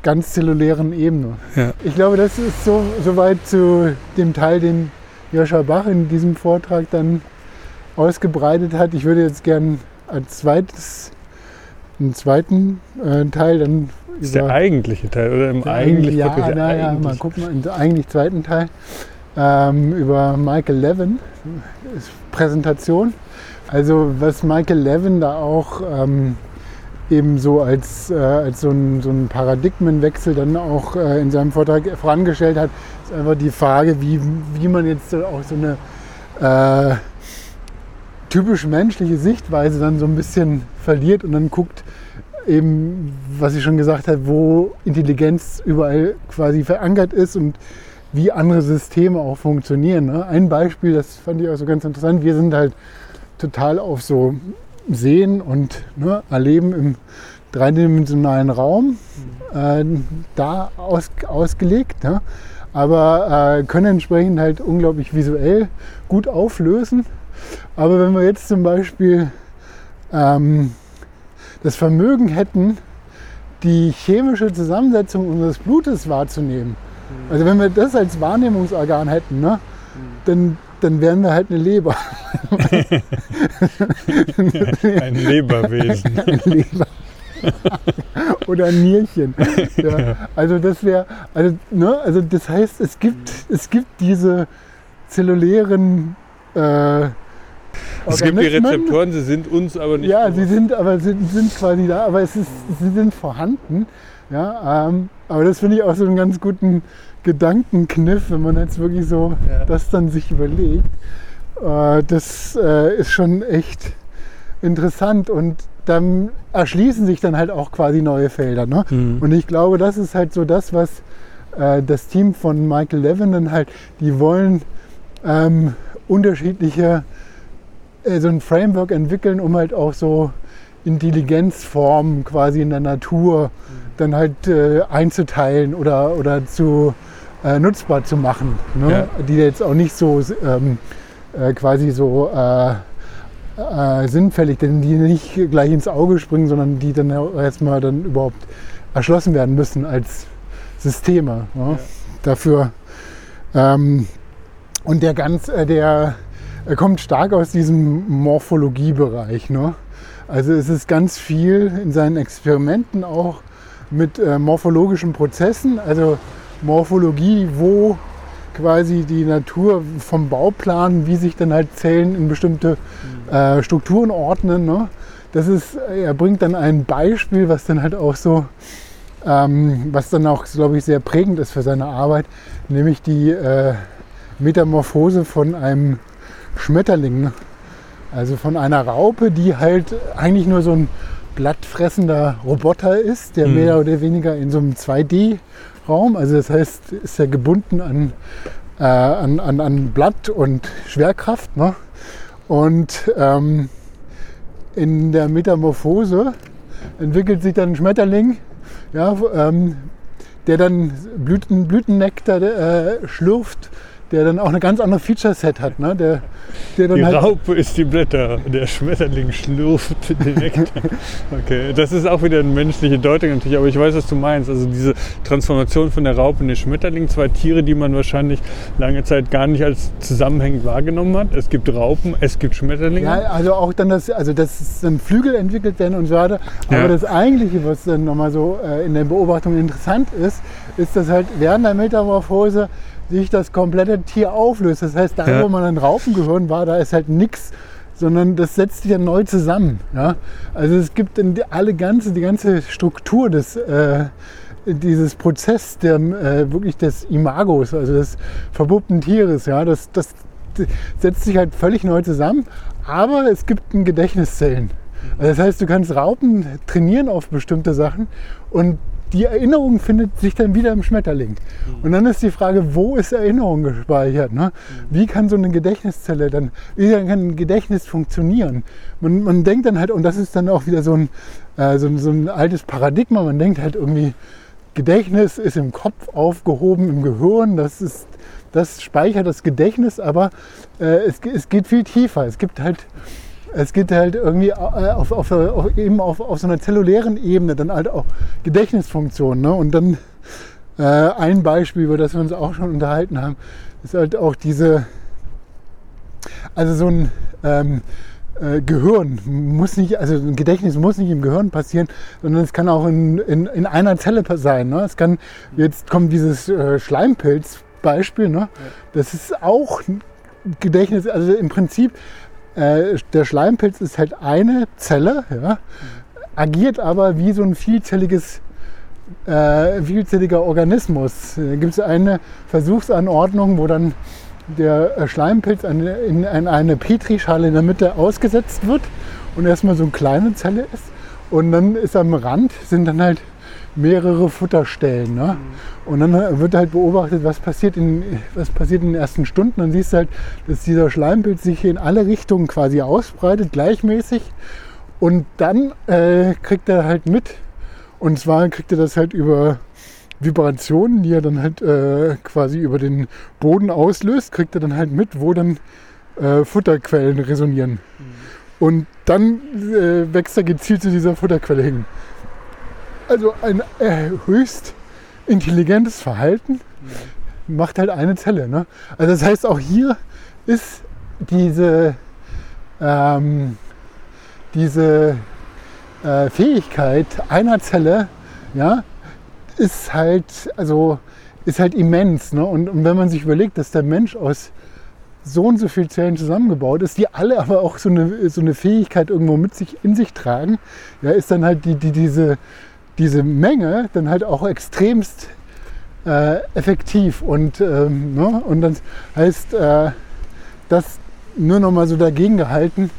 ganz zellulären Ebene. Ja. Ich glaube, das ist so soweit zu dem Teil, den Joscha Bach in diesem Vortrag dann ausgebreitet hat. Ich würde jetzt gern als zweites, einen zweiten äh, Teil dann das ist der eigentliche Teil oder im eigentlichen Ja, naja, mal gucken, im eigentlich zweiten Teil ähm, über Michael Levin Präsentation. Also was Michael Levin da auch ähm, eben so als, äh, als so, ein, so ein Paradigmenwechsel dann auch äh, in seinem Vortrag vorangestellt hat, ist einfach die Frage, wie, wie man jetzt auch so eine äh, typisch menschliche Sichtweise dann so ein bisschen verliert und dann guckt eben, was ich schon gesagt habe, wo Intelligenz überall quasi verankert ist und wie andere Systeme auch funktionieren. Ne? Ein Beispiel, das fand ich auch so ganz interessant, wir sind halt total auf so Sehen und ne, Erleben im dreidimensionalen Raum äh, da aus, ausgelegt, ne? aber äh, können entsprechend halt unglaublich visuell gut auflösen. Aber wenn wir jetzt zum Beispiel ähm, das Vermögen hätten, die chemische Zusammensetzung unseres Blutes wahrzunehmen, also wenn wir das als Wahrnehmungsorgan hätten, ne, dann, dann wären wir halt eine Leber. [LAUGHS] ein Leberwesen. [LAUGHS] Ein Leber. Oder ein Nierchen. Ja, also das wäre, also, ne, also das heißt, es gibt, es gibt diese zellulären äh, es gibt die Rezeptoren, sie sind uns aber nicht. Ja, bewusst. sie sind aber sind, sind quasi da, aber es ist, sie sind vorhanden. Ja, ähm, aber das finde ich auch so einen ganz guten Gedankenkniff, wenn man jetzt wirklich so ja. das dann sich überlegt. Äh, das äh, ist schon echt interessant und dann erschließen sich dann halt auch quasi neue Felder. Ne? Mhm. Und ich glaube, das ist halt so das, was äh, das Team von Michael Levin dann halt, die wollen ähm, unterschiedliche, äh, so ein Framework entwickeln, um halt auch so Intelligenzformen quasi in der Natur mhm. Dann halt äh, einzuteilen oder, oder zu äh, nutzbar zu machen, ne? ja. die jetzt auch nicht so ähm, äh, quasi so äh, äh, sinnfällig, denn die nicht gleich ins Auge springen, sondern die dann erstmal dann überhaupt erschlossen werden müssen als Systeme. Ne? Ja. Dafür ähm, und der ganz, äh, der kommt stark aus diesem Morphologiebereich. Ne? Also es ist ganz viel in seinen Experimenten auch mit äh, morphologischen Prozessen. Also Morphologie, wo quasi die Natur vom Bauplan, wie sich dann halt Zellen in bestimmte äh, Strukturen ordnen. Ne? Das ist, er bringt dann ein Beispiel, was dann halt auch so, ähm, was dann auch, glaube ich, sehr prägend ist für seine Arbeit, nämlich die äh, Metamorphose von einem Schmetterling. Ne? Also von einer Raupe, die halt eigentlich nur so ein blattfressender Roboter ist, der Mhm. mehr oder weniger in so einem 2D-Raum, also das heißt, ist ja gebunden an, äh, an, an, an Blatt und Schwerkraft. Ne? Und ähm, in der Metamorphose entwickelt sich dann ein Schmetterling, ja, ähm, der dann Blüten, Blütennektar äh, schlürft, der dann auch eine ganz andere Feature-Set hat. Ne? Der, der dann Die halt, Raupe ist die Blätter, der Schmetterling schlürft [LAUGHS] den Nektar. Okay, das ist auch wieder eine menschliche Deutung natürlich, aber ich weiß, was du meinst. Also diese Transformation von der Raupe in den Schmetterling, zwei Tiere, die man wahrscheinlich lange Zeit gar nicht als zusammenhängend wahrgenommen hat. Es gibt Raupen, es gibt Schmetterlinge. ja, also auch dann das, also dass dann Flügel entwickelt werden und so weiter. Aber Ja. das eigentliche, was dann nochmal so äh, in der Beobachtung interessant ist, ist, dass halt während der Metamorphose sich das komplette Tier auflöst. Das heißt, da Ja. wo man ein Raupengehirn war, da ist halt nichts, sondern das setzt sich dann neu zusammen. Ja? Also es gibt alle ganze, die ganze Struktur des äh, dieses Prozess der, äh, wirklich des Imagos, also des verpuppten Tieres, ja, das, das setzt sich halt völlig neu zusammen, aber es gibt ein Gedächtniszellen. Also das heißt, du kannst Raupen trainieren auf bestimmte Sachen und die Erinnerung findet sich dann wieder im Schmetterling. Und dann ist die Frage, wo ist Erinnerung gespeichert? Ne? Wie kann so eine Gedächtniszelle dann, wie kann ein Gedächtnis funktionieren? Man, man denkt dann halt, und das ist dann auch wieder so ein, äh, so, so ein altes Paradigma, man denkt halt irgendwie, Gedächtnis ist im Kopf aufgehoben, im Gehirn, das ist das speichert das Gedächtnis, aber äh, es, es geht viel tiefer. Es gibt halt, es geht halt irgendwie äh, auf, auf, auf, eben auf, auf so einer zellulären Ebene dann halt auch Gedächtnisfunktionen. Ne? Und dann äh, ein Beispiel, über das wir uns auch schon unterhalten haben, ist halt auch diese, also so ein ähm, äh, Gehirn muss nicht, also ein Gedächtnis muss nicht im Gehirn passieren, sondern es kann auch in, in, in einer Zelle sein. Ne? Es kann, jetzt kommt dieses äh, Schleimpilz-Beispiel, ne? das ist auch ein Gedächtnis, also im Prinzip, äh, der Schleimpilz ist halt eine Zelle, ja? agiert aber wie so ein vielzelliges äh, vielzelliger Organismus. Da gibt es eine Versuchsanordnung, wo dann der äh, Schleimpilz an, in, in eine Petrischale in der Mitte ausgesetzt wird und erstmal so eine kleine Zelle ist. Und dann ist am Rand sind dann halt mehrere Futterstellen. Ne? Und dann wird halt beobachtet, was passiert, in, was passiert in den ersten Stunden. Dann siehst du halt, dass dieser Schleimpilz sich in alle Richtungen quasi ausbreitet, gleichmäßig. Und dann äh, kriegt er halt mit, und zwar kriegt er das halt über Vibrationen, die er dann halt äh, quasi über den Boden auslöst, kriegt er dann halt mit, wo dann äh, Futterquellen resonieren. Und dann äh, wächst er gezielt zu dieser Futterquelle hin. Also ein äh, höchst intelligentes Verhalten macht halt eine Zelle. Ne? Also das heißt, auch hier ist diese, ähm, diese äh, Fähigkeit einer Zelle, ja, ist halt, also, ist halt immens. Ne? Und, und wenn man sich überlegt, dass der Mensch aus so und so vielen Zellen zusammengebaut ist, die alle aber auch so eine, so eine Fähigkeit irgendwo mit sich in sich tragen, ja, ist dann halt die, die, diese, diese Menge dann halt auch extremst äh, effektiv. Und, ähm, ne? und das heißt, äh, das nur noch mal so dagegen gehalten,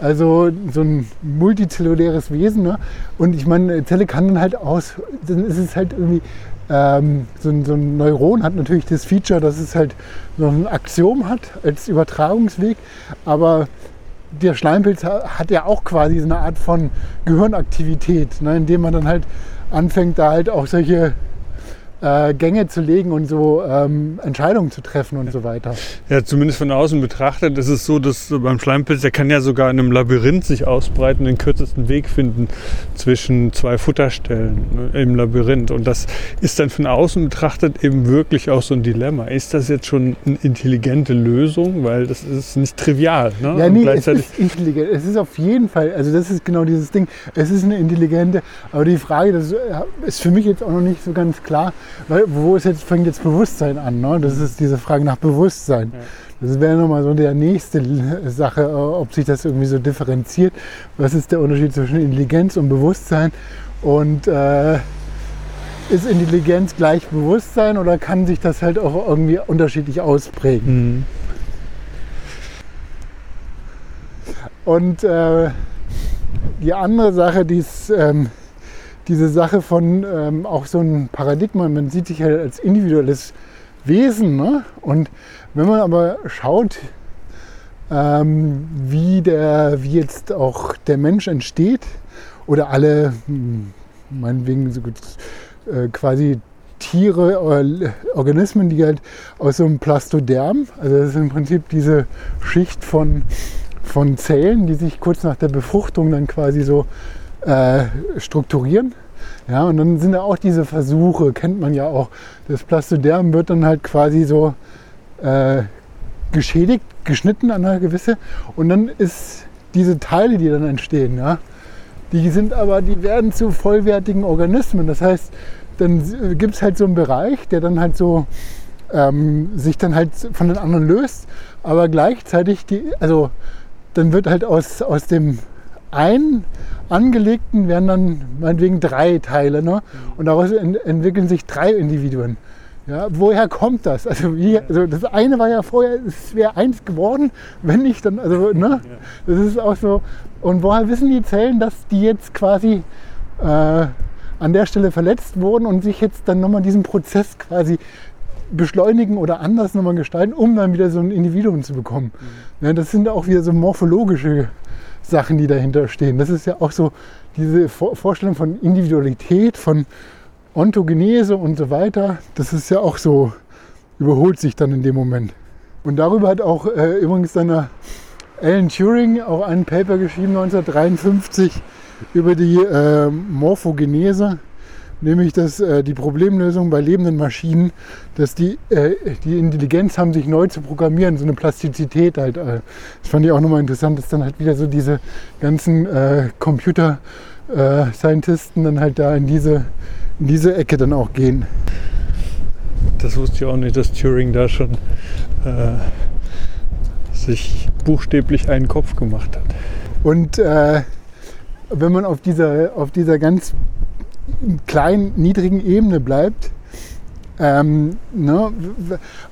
also so ein multizelluläres Wesen. Ne? Und ich meine, eine Zelle kann dann halt aus, dann ist es halt irgendwie, ähm, so, ein, so ein Neuron hat natürlich das Feature, dass es halt so ein Axiom hat als Übertragungsweg. Aber der Schleimpilz ha- hat ja auch quasi so eine Art von Gehirnaktivität, ne? indem man dann halt anfängt, da halt auch solche äh, Gänge zu legen und so ähm, Entscheidungen zu treffen und so weiter. Ja, zumindest von außen betrachtet ist es so, dass beim Schleimpilz, der kann ja sogar in einem Labyrinth sich ausbreiten, den kürzesten Weg finden zwischen zwei Futterstellen ne, im Labyrinth. Und das ist dann von außen betrachtet eben wirklich auch so ein Dilemma. Ist das jetzt schon eine intelligente Lösung? Weil das ist nicht trivial. Ne? Ja, nee, es ist intelligent. Es ist auf jeden Fall, also das ist genau dieses Ding. Es ist eine intelligente, aber die Frage, das ist für mich jetzt auch noch nicht so ganz klar, wo ist jetzt, fängt jetzt Bewusstsein an? Ne? Das ist diese Frage nach Bewusstsein. Das wäre nochmal so der nächste Sache, äh, ob sich das irgendwie so differenziert. Was ist der Unterschied zwischen Intelligenz und Bewusstsein? Und äh, ist Intelligenz gleich Bewusstsein oder kann sich das halt auch irgendwie unterschiedlich ausprägen? Mhm. Und äh, die andere Sache, die ist, ähm, diese Sache von ähm, auch so ein Paradigma, man sieht sich halt als individuelles Wesen. Ne? Und wenn man aber schaut, ähm, wie, der, wie jetzt auch der Mensch entsteht oder alle, hm, meinetwegen so gut, äh, quasi Tiere oder Organismen, die halt aus so einem Plastoderm, also das ist im Prinzip diese Schicht von, von Zellen, die sich kurz nach der Befruchtung dann quasi so äh, strukturieren. Ja, und dann sind da auch diese Versuche, kennt man ja auch. Das Plastoderm wird dann halt quasi so äh, geschädigt, geschnitten an einer gewisse. Und dann ist diese Teile, die dann entstehen, ja, die sind aber, die werden zu vollwertigen Organismen. Das heißt, dann gibt es halt so einen Bereich, der dann halt so ähm, sich dann halt von den anderen löst, aber gleichzeitig die, also dann wird halt aus, aus dem einen angelegten werden dann meinetwegen drei Teile ne? und daraus ent entwickeln sich drei Individuen. Ja, woher kommt das? Also, wie, also das eine war ja vorher, es wäre eins geworden, wenn nicht, dann, also, ne? Das ist auch so. Und woher wissen die Zellen, dass die jetzt quasi äh, an der Stelle verletzt wurden und sich jetzt dann nochmal diesen Prozess quasi beschleunigen oder anders nochmal gestalten, um dann wieder so ein Individuum zu bekommen. Mhm. Ja, das sind auch wieder so morphologische Sachen, die dahinter stehen. Das ist ja auch so diese Vorstellung von Individualität, von Ontogenese und so weiter, das ist ja auch so, überholt sich dann in dem Moment. Und darüber hat auch äh, übrigens dann Alan Turing auch ein Paper geschrieben 1953 über die äh, Morphogenese, nämlich dass äh, die Problemlösung bei lebenden Maschinen, dass die, äh, die Intelligenz haben, sich neu zu programmieren, so eine Plastizität halt. Äh, das fand ich auch nochmal interessant, dass dann halt wieder so diese ganzen äh, Computer-Scientisten dann halt da in diese in diese Ecke dann auch gehen. Das wusste ich auch nicht, dass Turing da schon äh, sich buchstäblich einen Kopf gemacht hat. Und äh, wenn man auf dieser, auf dieser ganz kleinen, niedrigen Ebene bleibt, ähm, ne,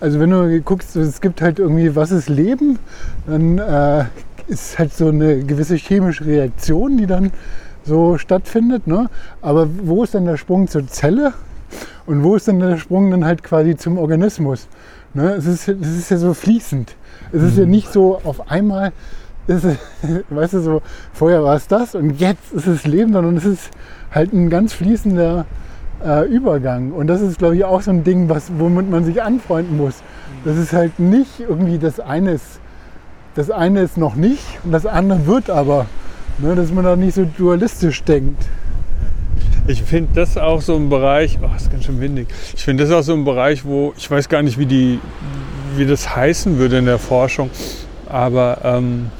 also wenn du guckst, es gibt halt irgendwie, was ist Leben, dann äh, ist halt so eine gewisse chemische Reaktion, die dann so stattfindet. Ne? Aber wo ist dann der Sprung zur Zelle? Und wo ist dann der Sprung dann halt quasi zum Organismus? Ne? Es, ist, es ist ja so fließend. Es ist ja mhm. nicht so auf einmal, ist, [LAUGHS] weißt du, so vorher war es das und jetzt ist es Leben, sondern es ist halt ein ganz fließender äh, Übergang. Und das ist, glaube ich, auch so ein Ding, was, womit man sich anfreunden muss. Das ist halt nicht irgendwie das eine ist, das eine ist noch nicht und das andere wird aber. Ne, dass man da nicht so dualistisch denkt. Ich finde das auch so ein Bereich, oh, ist ganz schön windig. Ich finde das auch so ein Bereich, wo ich weiß gar nicht, wie, die, wie das heißen würde in der Forschung, aber ähm,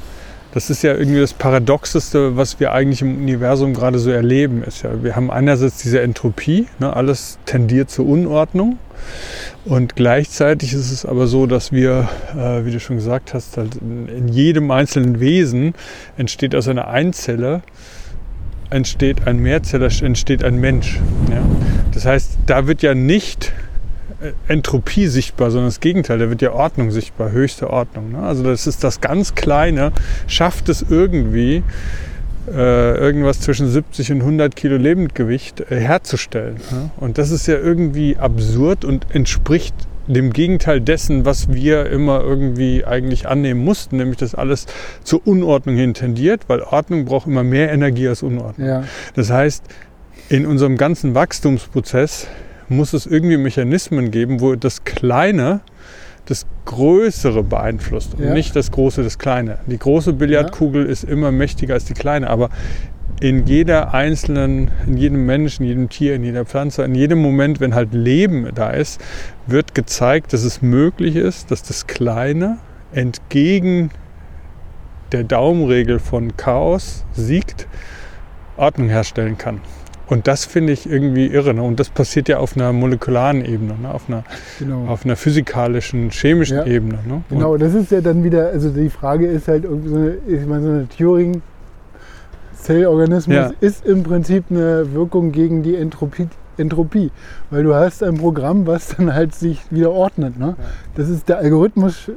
das ist ja irgendwie das Paradoxeste, was wir eigentlich im Universum gerade so erleben. Ist ja, wir haben einerseits diese Entropie, ne, alles tendiert zur Unordnung. Und gleichzeitig ist es aber so, dass wir, äh, wie du schon gesagt hast, halt in jedem einzelnen Wesen entsteht aus einer Einzelle entsteht ein Mehrzeller, entsteht ein Mensch. Ja? Das heißt, da wird ja nicht Entropie sichtbar, sondern das Gegenteil, da wird ja Ordnung sichtbar, höchste Ordnung. Ne? Also das ist das ganz Kleine, schafft es irgendwie, äh, irgendwas zwischen 70 und 100 Kilo Lebendgewicht äh, herzustellen. Ne? Und das ist ja irgendwie absurd und entspricht dem Gegenteil dessen, was wir immer irgendwie eigentlich annehmen mussten, nämlich dass alles zur Unordnung hin tendiert, weil Ordnung braucht immer mehr Energie als Unordnung. Ja. Das heißt, in unserem ganzen Wachstumsprozess muss es irgendwie Mechanismen geben, wo das Kleine das Größere beeinflusst und ja. nicht das Große das Kleine. Die große Billardkugel ja. ist immer mächtiger als die kleine, aber in jeder einzelnen, in jedem Menschen, in jedem Tier, in jeder Pflanze, in jedem Moment, wenn halt Leben da ist, wird gezeigt, dass es möglich ist, dass das Kleine entgegen der Daumenregel von Chaos siegt, Ordnung herstellen kann. Und das finde ich irgendwie irre. Ne? Und das passiert ja auf einer molekularen Ebene, ne? auf, einer, genau. auf einer physikalischen, chemischen ja. Ebene. Ne? Genau, das ist ja dann wieder, also die Frage ist halt, so eine, ich meine, so eine Turing, Zellorganismus ja. ist im Prinzip eine Wirkung gegen die Entropie, Entropie, weil du hast ein Programm, was dann halt sich wieder ordnet. Ne? Ja. Das ist der Algorithmus,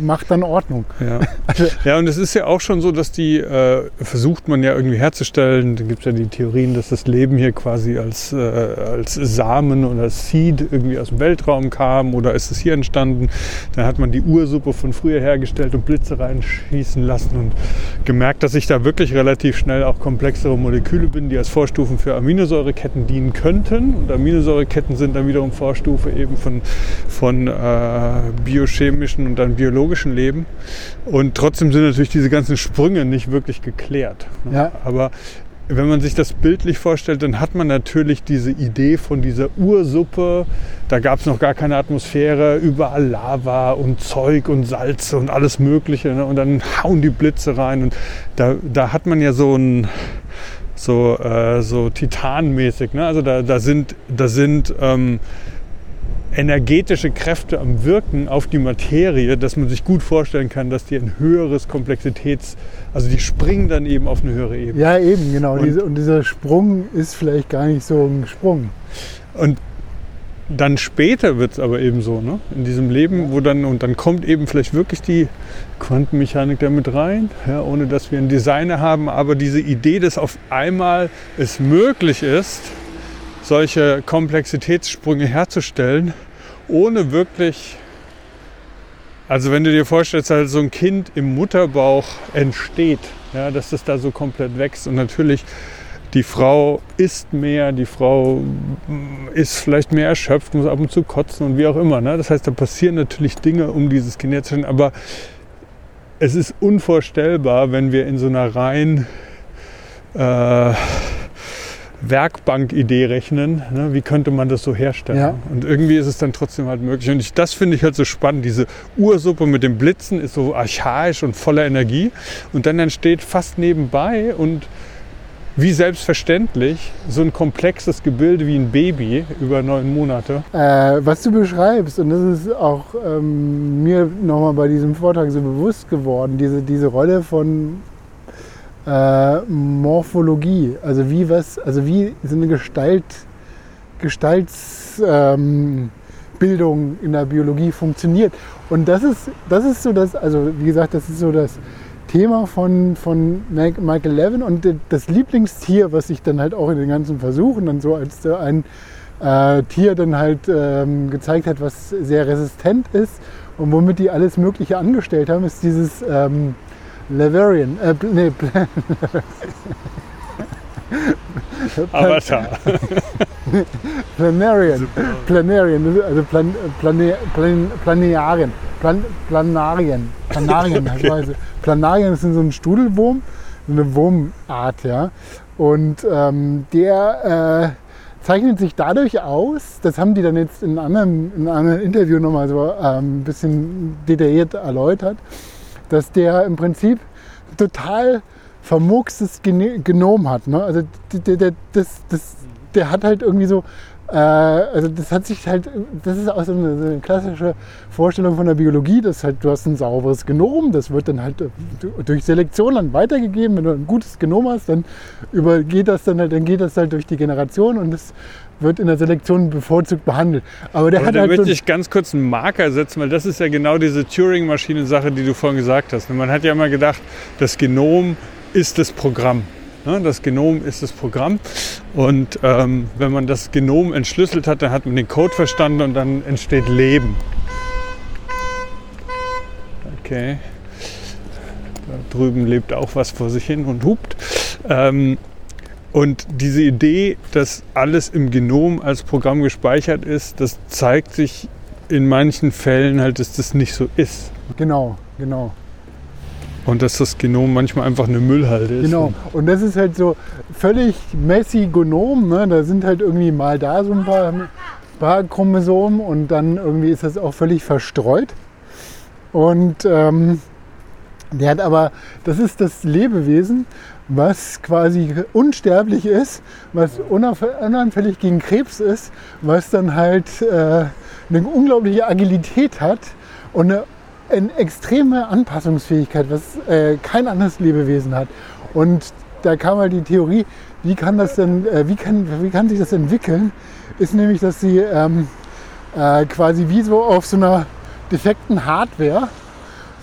macht dann Ordnung. Ja. [LAUGHS] ja, und es ist ja auch schon so, dass die äh, versucht man ja irgendwie herzustellen. Da gibt es ja die Theorien, dass das Leben hier quasi als, äh, als Samen oder Seed irgendwie aus dem Weltraum kam oder ist es hier entstanden. Dann hat man die Ursuppe von früher hergestellt und Blitze reinschießen lassen und gemerkt, dass ich da wirklich relativ schnell auch komplexere Moleküle bin, die als Vorstufen für Aminosäureketten dienen könnten. Und Aminosäureketten sind dann wiederum Vorstufe eben von, von äh, biochemischen und dann biologischen Leben. Und trotzdem sind natürlich diese ganzen Sprünge nicht wirklich geklärt. Ne? Ja. Aber wenn man sich das bildlich vorstellt, dann hat man natürlich diese Idee von dieser Ursuppe. Da gab es noch gar keine Atmosphäre, überall Lava und Zeug und Salze und alles Mögliche. Ne? Und dann hauen die Blitze rein. Und da, da hat man ja so ein so, äh, so titanmäßig. Ne? Also da, da sind, da sind ähm, energetische Kräfte am Wirken auf die Materie, dass man sich gut vorstellen kann, dass die ein höheres Komplexitäts, also die springen dann eben auf eine höhere Ebene. Ja, eben, genau. Und, und dieser Sprung ist vielleicht gar nicht so ein Sprung. Und dann später wird es aber eben so, ne? in diesem Leben, wo dann, und dann kommt eben vielleicht wirklich die Quantenmechanik damit rein, ja, ohne dass wir einen Designer haben, aber diese Idee, dass auf einmal es möglich ist, solche Komplexitätssprünge herzustellen, ohne wirklich, also wenn du dir vorstellst, halt so ein Kind im Mutterbauch entsteht, ja, dass das da so komplett wächst und natürlich die Frau isst mehr, die Frau ist vielleicht mehr erschöpft, muss ab und zu kotzen und wie auch immer. Ne? Das heißt, da passieren natürlich Dinge, um dieses Kind herzustellen, aber es ist unvorstellbar, wenn wir in so einer rein äh, Werkbank-Idee rechnen. Ne? Wie könnte man das so herstellen? Ja. Und irgendwie ist es dann trotzdem halt möglich. Und ich, das finde ich halt so spannend. Diese Ursuppe mit den Blitzen ist so archaisch und voller Energie. Und dann entsteht fast nebenbei und wie selbstverständlich so ein komplexes Gebilde wie ein Baby über neun Monate. Äh, was du beschreibst, und das ist auch ähm, mir nochmal bei diesem Vortrag so bewusst geworden, diese, diese Rolle von äh, Morphologie, also wie was, also wie so eine Gestalt, Gestaltsbildung ähm, in der Biologie funktioniert. Und das ist, das ist so das, also wie gesagt, das ist so das Thema von, von Michael Levin und das Lieblingstier, was sich dann halt auch in den ganzen Versuchen dann so als ein äh, Tier dann halt ähm, gezeigt hat, was sehr resistent ist und womit die alles Mögliche angestellt haben, ist dieses ähm, Leverian. Äh, nee, Avatar. [LAUGHS] Planarian. Planarian, also Plan, Plane, Plan, Planarien. Plan, Planarien. Planarien, [LAUGHS] okay. Planarien sind so ein Studelwurm, so eine Wurmart, ja. Und ähm, der äh, zeichnet sich dadurch aus, das haben die dann jetzt in einem, in einem anderen Interview nochmal so ähm, ein bisschen detailliert erläutert, dass der im Prinzip total vermurkstes Genom hat. Ne? Also der, der, das, das, der hat halt irgendwie so, äh, also das hat sich halt, das ist auch so eine, so eine, klassische Vorstellung von der Biologie, dass halt du hast ein sauberes Genom, das wird dann halt äh, durch Selektion dann weitergegeben. Wenn du ein gutes Genom hast, dann übergeht das dann halt, dann geht das halt durch die Generation und das wird in der Selektion bevorzugt behandelt. Aber der Aber hat da halt möchte so ich ganz kurz einen Marker setzen, weil das ist ja genau diese Turing-Maschinen-Sache, die du vorhin gesagt hast. Man hat ja immer gedacht, das Genom ist das Programm. Das Genom ist das Programm. Und ähm, wenn man das Genom entschlüsselt hat, dann hat man den Code verstanden und dann entsteht Leben. Okay. Da drüben lebt auch was vor sich hin und hupt. Ähm, und diese Idee, dass alles im Genom als Programm gespeichert ist, das zeigt sich in manchen Fällen halt, dass das nicht so ist. Genau, genau. Und dass das Genom manchmal einfach eine Müllhalde ist. Genau. Und das ist halt so völlig messy Genom. Ne? Da sind halt irgendwie mal da so ein paar, paar Chromosomen und dann irgendwie ist das auch völlig verstreut. Und ähm, der hat aber, das ist das Lebewesen, was quasi unsterblich ist, was unanfällig gegen Krebs ist, was dann halt äh, eine unglaubliche Agilität hat und eine, eine extreme Anpassungsfähigkeit, was äh, kein anderes Lebewesen hat. Und da kam halt die Theorie, wie kann das denn, äh, wie, kann, wie kann sich das entwickeln, ist nämlich, dass sie ähm, äh, quasi wie so auf so einer defekten Hardware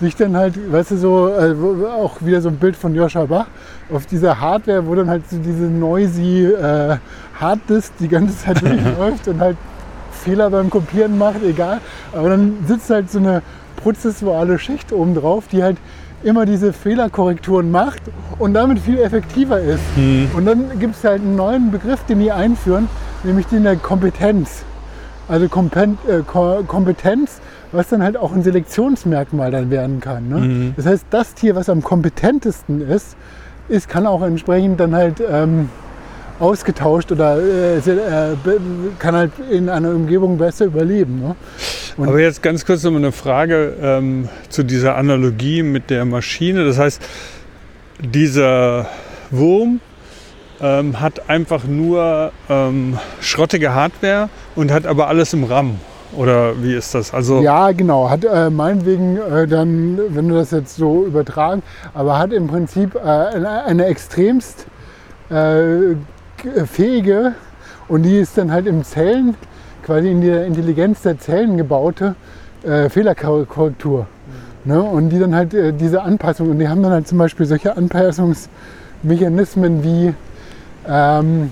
sich dann halt, weißt du, so äh, auch wieder so ein Bild von Joscha Bach auf dieser Hardware, wo dann halt so diese noisy äh, Harddisk die ganze Zeit [LAUGHS] durchläuft und halt Fehler beim Kopieren macht, egal. Aber dann sitzt halt so eine prozessuale Schicht oben drauf, die halt immer diese Fehlerkorrekturen macht und damit viel effektiver ist. Mhm. Und dann gibt es halt einen neuen Begriff, den die einführen, nämlich den der Kompetenz. Also äh, Kompetenz, was dann halt auch ein Selektionsmerkmal dann werden kann. Ne? Mhm. Das heißt, das Tier, was am kompetentesten ist, ist, kann auch entsprechend dann halt ähm, ausgetauscht oder äh, äh kann halt in einer Umgebung besser überleben. Ne? Aber jetzt ganz kurz noch mal eine Frage ähm, zu dieser Analogie mit der Maschine. Das heißt, dieser Wurm ähm, hat einfach nur ähm, schrottige Hardware und hat aber alles im RAM. Oder wie ist das? Also ja, genau. Hat äh, meinetwegen äh, dann, wenn du das jetzt so übertragen, aber hat im Prinzip äh, eine, eine, extremst äh, fähige und die ist dann halt im Zellen, quasi in der Intelligenz der Zellen gebaute äh, Fehlerkorrektur. Mhm. Ne? Und die dann halt äh, diese Anpassung, und die haben dann halt zum Beispiel solche Anpassungsmechanismen wie ähm,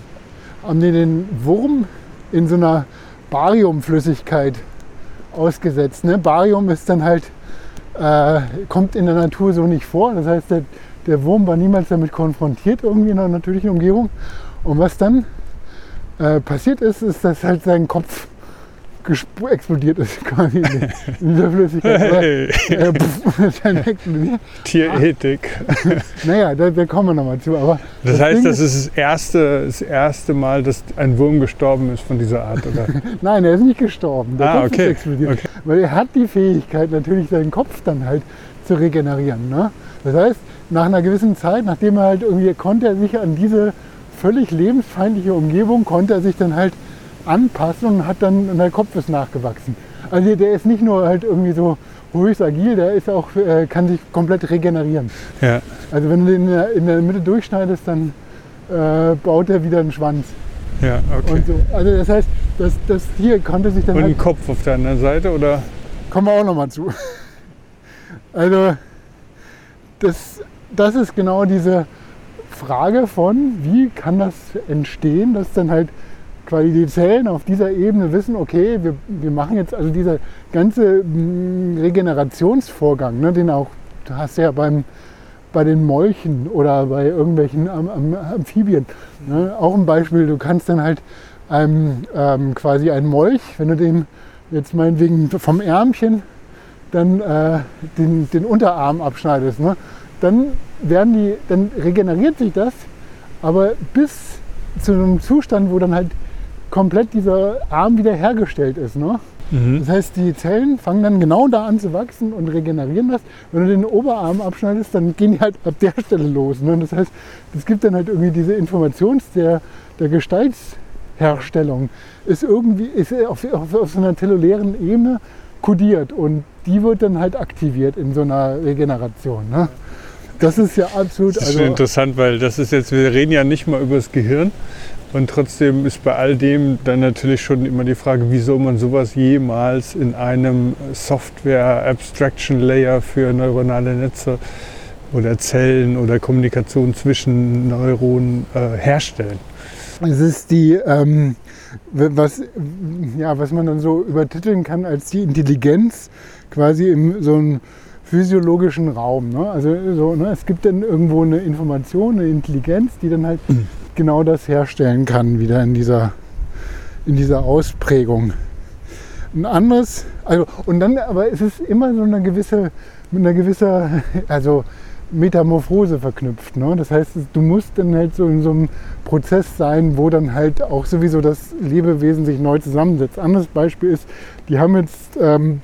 haben die den Wurm in so einer Bariumflüssigkeit ausgesetzt. Ne? Barium ist dann halt, äh, kommt in der Natur so nicht vor. Das heißt, der, der Wurm war niemals damit konfrontiert, irgendwie in einer natürlichen Umgebung. Und was dann äh, passiert ist, ist, dass halt sein Kopf explodiert ist quasi in dieser Flüssigkeit. Hey. Äh, [LAUGHS] Tierethik. [LAUGHS] naja, da, da, kommen wir nochmal zu. Aber das, das heißt, Ding das ist das erste, das erste Mal, dass ein Wurm gestorben ist von dieser Art, oder? [LAUGHS] Nein, er ist nicht gestorben. Der ah, Kopf okay. ist explodiert. Okay. Weil er hat die Fähigkeit, natürlich seinen Kopf dann halt zu regenerieren. Ne? Das heißt, nach einer gewissen Zeit, nachdem er halt irgendwie konnte er sich an diese völlig lebensfeindliche Umgebung, konnte er sich dann halt anpassen und hat dann, und der Kopf ist nachgewachsen. Also der ist nicht nur halt irgendwie so ruhig agil, der ist auch, äh, kann sich komplett regenerieren. Ja. Also wenn du den in der, in der Mitte durchschneidest, dann äh, baut er wieder einen Schwanz. Ja, okay. So. Also das heißt, das, das Tier konnte sich dann. Und halt, ein Kopf auf der anderen Seite, oder? Kommen wir auch nochmal zu. Also das, das ist genau diese Frage von, wie kann das entstehen, dass dann halt quasi die Zellen auf dieser Ebene wissen, okay, wir, wir machen jetzt also dieser ganze mm, Regenerationsvorgang, ne, den auch, du hast ja beim, bei den Molchen oder bei irgendwelchen Am Am Amphibien, ne, auch ein Beispiel, du kannst dann halt einem, ähm, quasi einen Molch, wenn du den jetzt meinetwegen vom Ärmchen dann äh, den, den Unterarm abschneidest, ne, dann werden die, dann regeneriert sich das, aber bis zu einem Zustand, wo dann halt komplett dieser Arm wieder hergestellt ist. Ne? Mhm. Das heißt, die Zellen fangen dann genau da an zu wachsen und regenerieren das. Wenn du den Oberarm abschneidest, dann gehen die halt ab der Stelle los. Ne? Das heißt, es gibt dann halt irgendwie diese Informations- der, der Gestaltsherstellung ist irgendwie ist auf, auf, auf so einer zellulären Ebene kodiert und die wird dann halt aktiviert in so einer Regeneration. Ne? Das ist ja absolut. Das ist also, interessant, weil das ist jetzt, wir reden ja nicht mal über das Gehirn, und trotzdem ist bei all dem dann natürlich schon immer die Frage, wie soll man sowas jemals in einem Software Abstraction Layer für neuronale Netze oder Zellen oder Kommunikation zwischen Neuronen äh, herstellen? Es ist die, ähm, was, ja, was man dann so übertiteln kann als die Intelligenz quasi in so einem physiologischen Raum. Ne? Also so, ne? es gibt dann irgendwo eine Information, eine Intelligenz, die dann halt mhm genau das herstellen kann, wieder in dieser, in dieser Ausprägung. Ein anderes, also, und dann, aber es ist immer so eine gewisse, mit einer gewisser, [LAUGHS] also Metamorphose verknüpft. Ne? Das heißt, du musst dann halt so in so einem Prozess sein, wo dann halt auch sowieso das Lebewesen sich neu zusammensetzt. Anderes Beispiel ist, die haben jetzt, ähm,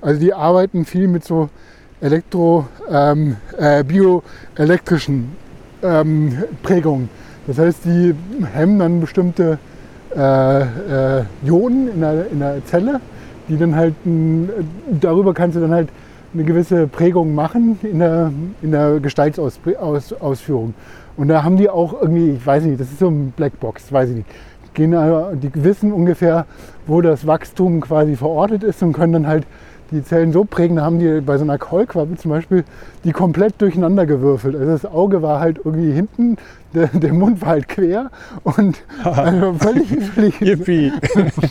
also die arbeiten viel mit so elektro, ähm, äh, bioelektrischen ähm, Prägungen. Das heißt, die hemmen dann bestimmte äh, äh, Ionen in der, in der Zelle, die dann halt, darüber kannst du dann halt eine gewisse Prägung machen in der, in der Gestaltsausführung. Und da haben die auch irgendwie, ich weiß nicht, das ist so ein Blackbox, weiß ich nicht. Die wissen ungefähr, wo das Wachstum quasi verortet ist und können dann halt die Zellen so prägen, da haben die bei so einer Kaulquappe zum Beispiel die komplett durcheinander gewürfelt. Also das Auge war halt irgendwie hinten, der, der Mund war halt quer und [LAUGHS] also völlig, völlig,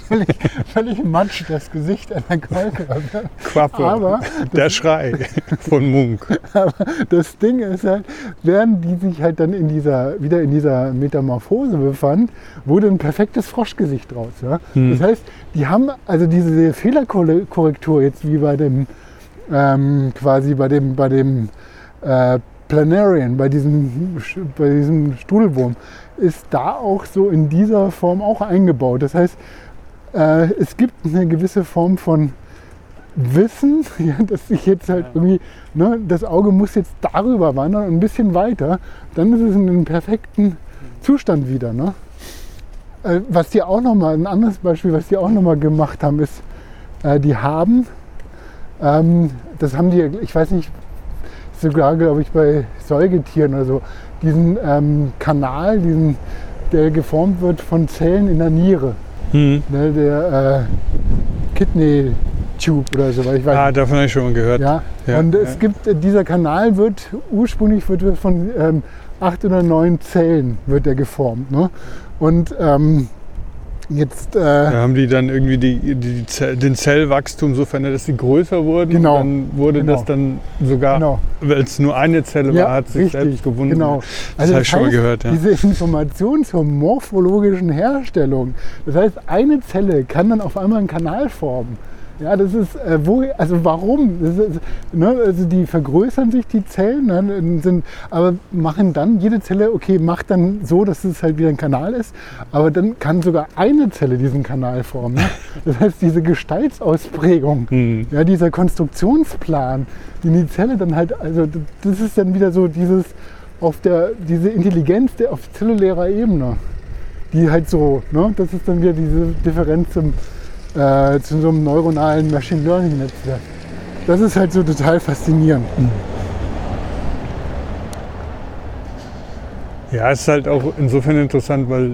völlig, völlig matsch das Gesicht einer Kaulquappe. Quappe. Aber Der Schrei von Munk. [LAUGHS] Aber das Ding ist halt, während die sich halt dann in dieser, wieder in dieser Metamorphose befand, wurde ein perfektes Froschgesicht draus. Ja? Das heißt, die haben also diese Fehlerkorrektur jetzt wie bei dem ähm, quasi bei dem bei dem äh, Planarian, bei diesem, bei diesem Strudelwurm, ist da auch so in dieser Form auch eingebaut. Das heißt, äh, es gibt eine gewisse Form von Wissen, [LAUGHS] ja, dass ich jetzt halt irgendwie, ne, das Auge muss jetzt darüber wandern und ein bisschen weiter, dann ist es in einem perfekten Zustand wieder. Ne? Äh, was die auch nochmal, ein anderes Beispiel, was die auch nochmal gemacht haben, ist, äh, die haben, ähm, das haben die, ich weiß nicht, sogar glaube ich bei Säugetieren oder so, diesen ähm, Kanal, diesen, der geformt wird von Zellen in der Niere, Hm. ne, der äh, Kidney Tube oder so, weil ich weiß Ah, davon habe ich schon mal gehört. ja, Ja, und es ja. gibt, äh, dieser Kanal wird ursprünglich wird von ähm, acht oder neun Zellen wird er geformt. Ne? Und ähm, jetzt, äh, Da haben die dann irgendwie die, die Zell, den Zellwachstum so verändert, dass sie größer wurden. Genau. Und dann wurde Genau. das dann sogar, genau, weil es nur eine Zelle Ja, war, hat sich richtig, selbst gewunden. genau. Das habe ich schon mal gehört. Ja. Diese Information zur morphologischen Herstellung, das heißt, eine Zelle kann dann auf einmal einen Kanal formen. Ja, das ist, äh, wo, also warum? Ist, ne, also die vergrößern sich, die Zellen, ne, sind, aber machen dann, jede Zelle, okay, macht dann so, dass es halt wieder ein Kanal ist, aber dann kann sogar eine Zelle diesen Kanal formen. Ne? Das heißt, diese Gestaltsausprägung, Hm. ja, dieser Konstruktionsplan, den die Zelle dann halt, also das ist dann wieder so dieses, auf der, diese Intelligenz der, auf zellulärer Ebene, die halt so, ne, das ist dann wieder diese Differenz zum, äh, zu so einem neuronalen Machine Learning Netzwerk. Das ist halt so total faszinierend. Ja, es ist halt auch insofern interessant, weil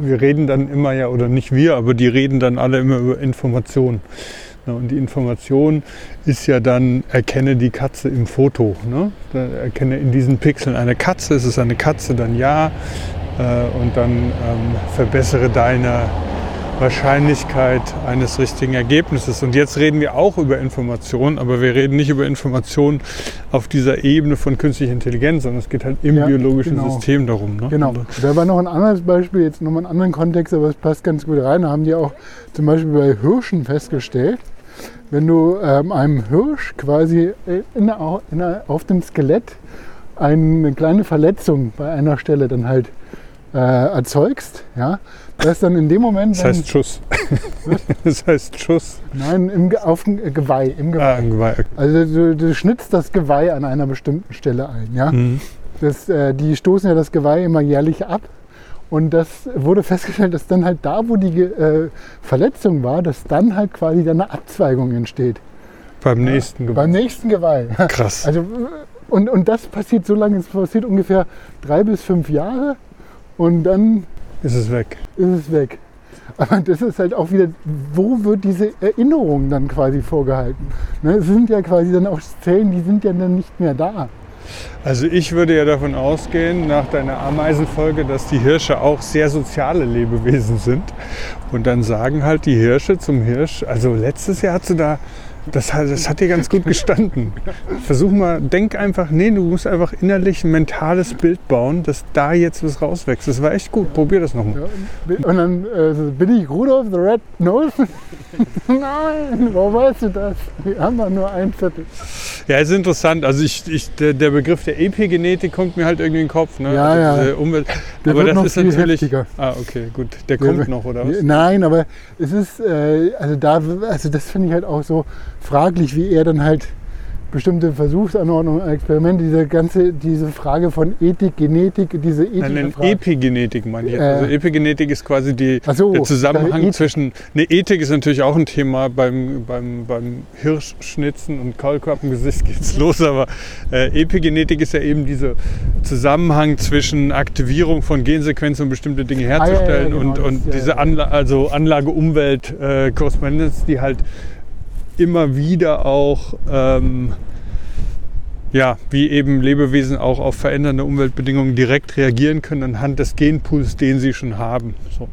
wir reden dann immer ja, oder nicht wir, aber die reden dann alle immer über Information. Ne, Und die Information ist ja dann, erkenne die Katze im Foto. Ne? Erkenne in diesen Pixeln eine Katze, ist es eine Katze, dann ja. Äh, Und dann ähm, verbessere deine Wahrscheinlichkeit eines richtigen Ergebnisses. Und jetzt reden wir auch über Information, aber wir reden nicht über Information auf dieser Ebene von künstlicher Intelligenz, sondern es geht halt im Ja, biologischen genau. System darum. Ne? Genau. Da war noch ein anderes Beispiel, jetzt nochmal einen anderen Kontext, aber es passt ganz gut rein. Da haben die auch zum Beispiel bei Hirschen festgestellt, wenn du ähm, einem Hirsch quasi in, der- in, der- auf dem Skelett eine kleine Verletzung bei einer Stelle dann halt äh, erzeugst, ja, dass dann in dem Moment, Das heißt Schuss. [LAUGHS] das heißt Schuss. nein, im, auf dem Geweih, im Geweih. Ah, ein Geweih. Also du, du schnitzt das Geweih an einer bestimmten Stelle ein, ja. Mhm. Das, äh, die stoßen ja das Geweih immer jährlich ab. Und das wurde festgestellt, dass dann halt da, wo die äh, Verletzung war, dass dann halt quasi dann eine Abzweigung entsteht. Beim nächsten Beim Geweih. nächsten Geweih. [LAUGHS] Krass. Also, und, und das passiert so lange, es passiert ungefähr drei bis fünf Jahre und dann Ist es weg. ist es weg. Aber das ist halt auch wieder, wo wird diese Erinnerung dann quasi vorgehalten? Ne, es sind ja quasi dann auch Zellen, die sind ja dann nicht mehr da. Also ich würde ja davon ausgehen, nach deiner Ameisenfolge, dass die Hirsche auch sehr soziale Lebewesen sind. Und dann sagen halt die Hirsche zum Hirsch, also letztes Jahr hast du da, das, hat- das hat dir ganz gut gestanden. Versuch mal, denk einfach, nee, du musst einfach innerlich ein mentales Bild bauen, dass da jetzt was rauswächst. Das war echt gut, probier das nochmal. Ja, und dann äh, bin ich Rudolf the Red Nose? [LAUGHS] Nein, warum weißt du das? Wir haben doch nur ein Viertel. Ja, ist interessant. Also ich, ich, der, der Begriff der Epigenetik kommt mir halt irgendwie in den Kopf. Ne? Ja, also ja. Umwelt. Der aber das noch ist natürlich. heftiger. Ah, okay, gut. Der Der kommt noch, oder was? Nein, aber es ist, äh, also da, also das finde ich halt auch so fraglich, wie er dann halt bestimmte Versuchsanordnungen, Experimente, diese ganze, diese Frage von Ethik, Genetik, diese ethische Nein, nein, Frage. Epigenetik meine ich. Äh. Also Epigenetik ist quasi die, so, der Zusammenhang zwischen. Ne, Ethik ist natürlich auch ein Thema. Beim, beim, beim Hirschschnitzen und Kaulquappengesicht geht's los, aber äh, Epigenetik ist ja eben dieser Zusammenhang zwischen Aktivierung von Gensequenzen, um bestimmte Dinge ja, ja, herzustellen genau, und, das und ja- diese Anla also Anlage-Umwelt-Korrespondenz, die halt immer wieder auch, ähm, ja, wie eben Lebewesen auch auf verändernde Umweltbedingungen direkt reagieren können anhand des Genpools, den sie schon haben. So.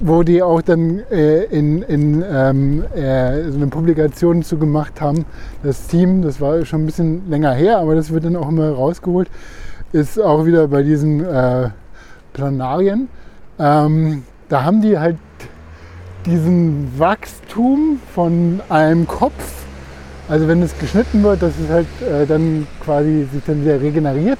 wo die auch dann äh, in, in ähm, äh, so eine Publikation zu gemacht haben. Das Team, das war schon ein bisschen länger her, aber das wird dann auch immer rausgeholt, ist auch wieder bei diesen äh, Planarien. Ähm, da haben die halt diesen Wachstum von einem Kopf, also wenn es geschnitten wird, dass es halt äh, dann quasi sich dann wieder regeneriert.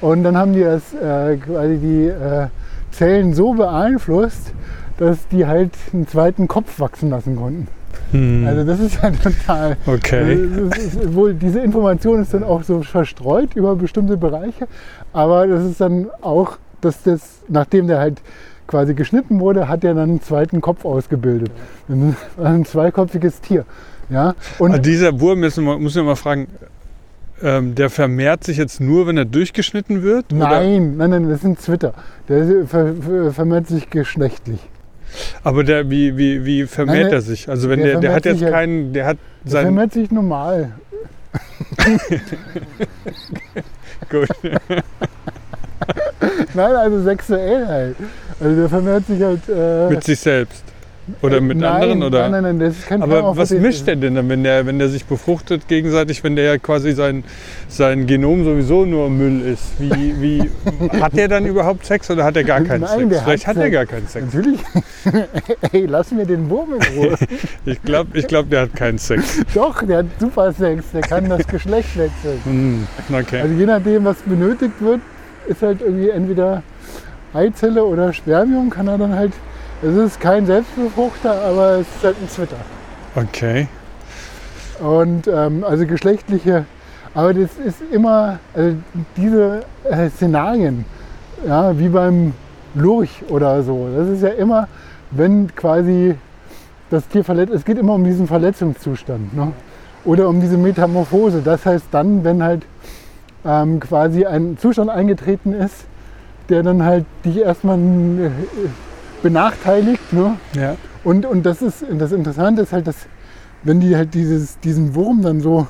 Und dann haben die das äh, quasi die äh, Zellen so beeinflusst, dass die halt einen zweiten Kopf wachsen lassen konnten. Hm. Also das ist ja total. Okay. Ist wohl, diese Information ist dann auch so verstreut über bestimmte Bereiche, aber das ist dann auch, dass das, nachdem der halt quasi geschnitten wurde, hat er dann einen zweiten Kopf ausgebildet. Ein, ein zweiköpfiges Tier. Ja? Und Aber dieser Wurm, mal- muss ich mal fragen, ähm, der vermehrt sich jetzt nur, wenn er durchgeschnitten wird? Oder? nein, nein, nein, das ist ein Zwitter. Der ver, ver, vermehrt sich geschlechtlich. Aber der, wie, wie, wie vermehrt Nein, er sich? Also wenn der der, der hat jetzt keinen, der hat Der sein. vermehrt sich normal. [LAUGHS] Gut. Nein, also sexuell halt. Also der vermehrt sich halt. Äh, Mit sich selbst. Oder mit nein, anderen? Oder? Nein, nein, nein, das kann Aber auch was mischt der denn dann, wenn der, wenn der sich befruchtet gegenseitig, wenn der ja quasi sein, sein Genom sowieso nur Müll ist? Wie, wie [LAUGHS] hat der dann überhaupt Sex oder hat er gar keinen Nein, Sex? Vielleicht hat hat er gar keinen Sex. Natürlich. [LAUGHS] Ey, lass mir den Wurm in Ruhe. [LAUGHS] Ich glaube, ich glaub, der hat keinen Sex. Doch, der hat super Sex. Der kann das Geschlecht wechseln. Hm, okay. Also je nachdem, was benötigt wird, ist halt irgendwie entweder Eizelle oder Spermium, kann er dann halt. Es ist kein Selbstbefruchter, aber es ist halt ein Zwitter. Okay. Und ähm, also geschlechtliche, aber das ist immer, also diese äh, Szenarien, ja, wie beim Lurch oder so, das ist ja immer, wenn quasi das Tier verletzt, es geht immer um diesen Verletzungszustand ne? oder um diese Metamorphose. Das heißt dann, wenn halt ähm, quasi ein Zustand eingetreten ist, der dann halt dich erstmal äh, benachteiligt, ne? Ja. Und, und das ist das Interessante ist halt, dass wenn die halt dieses, diesen Wurm dann so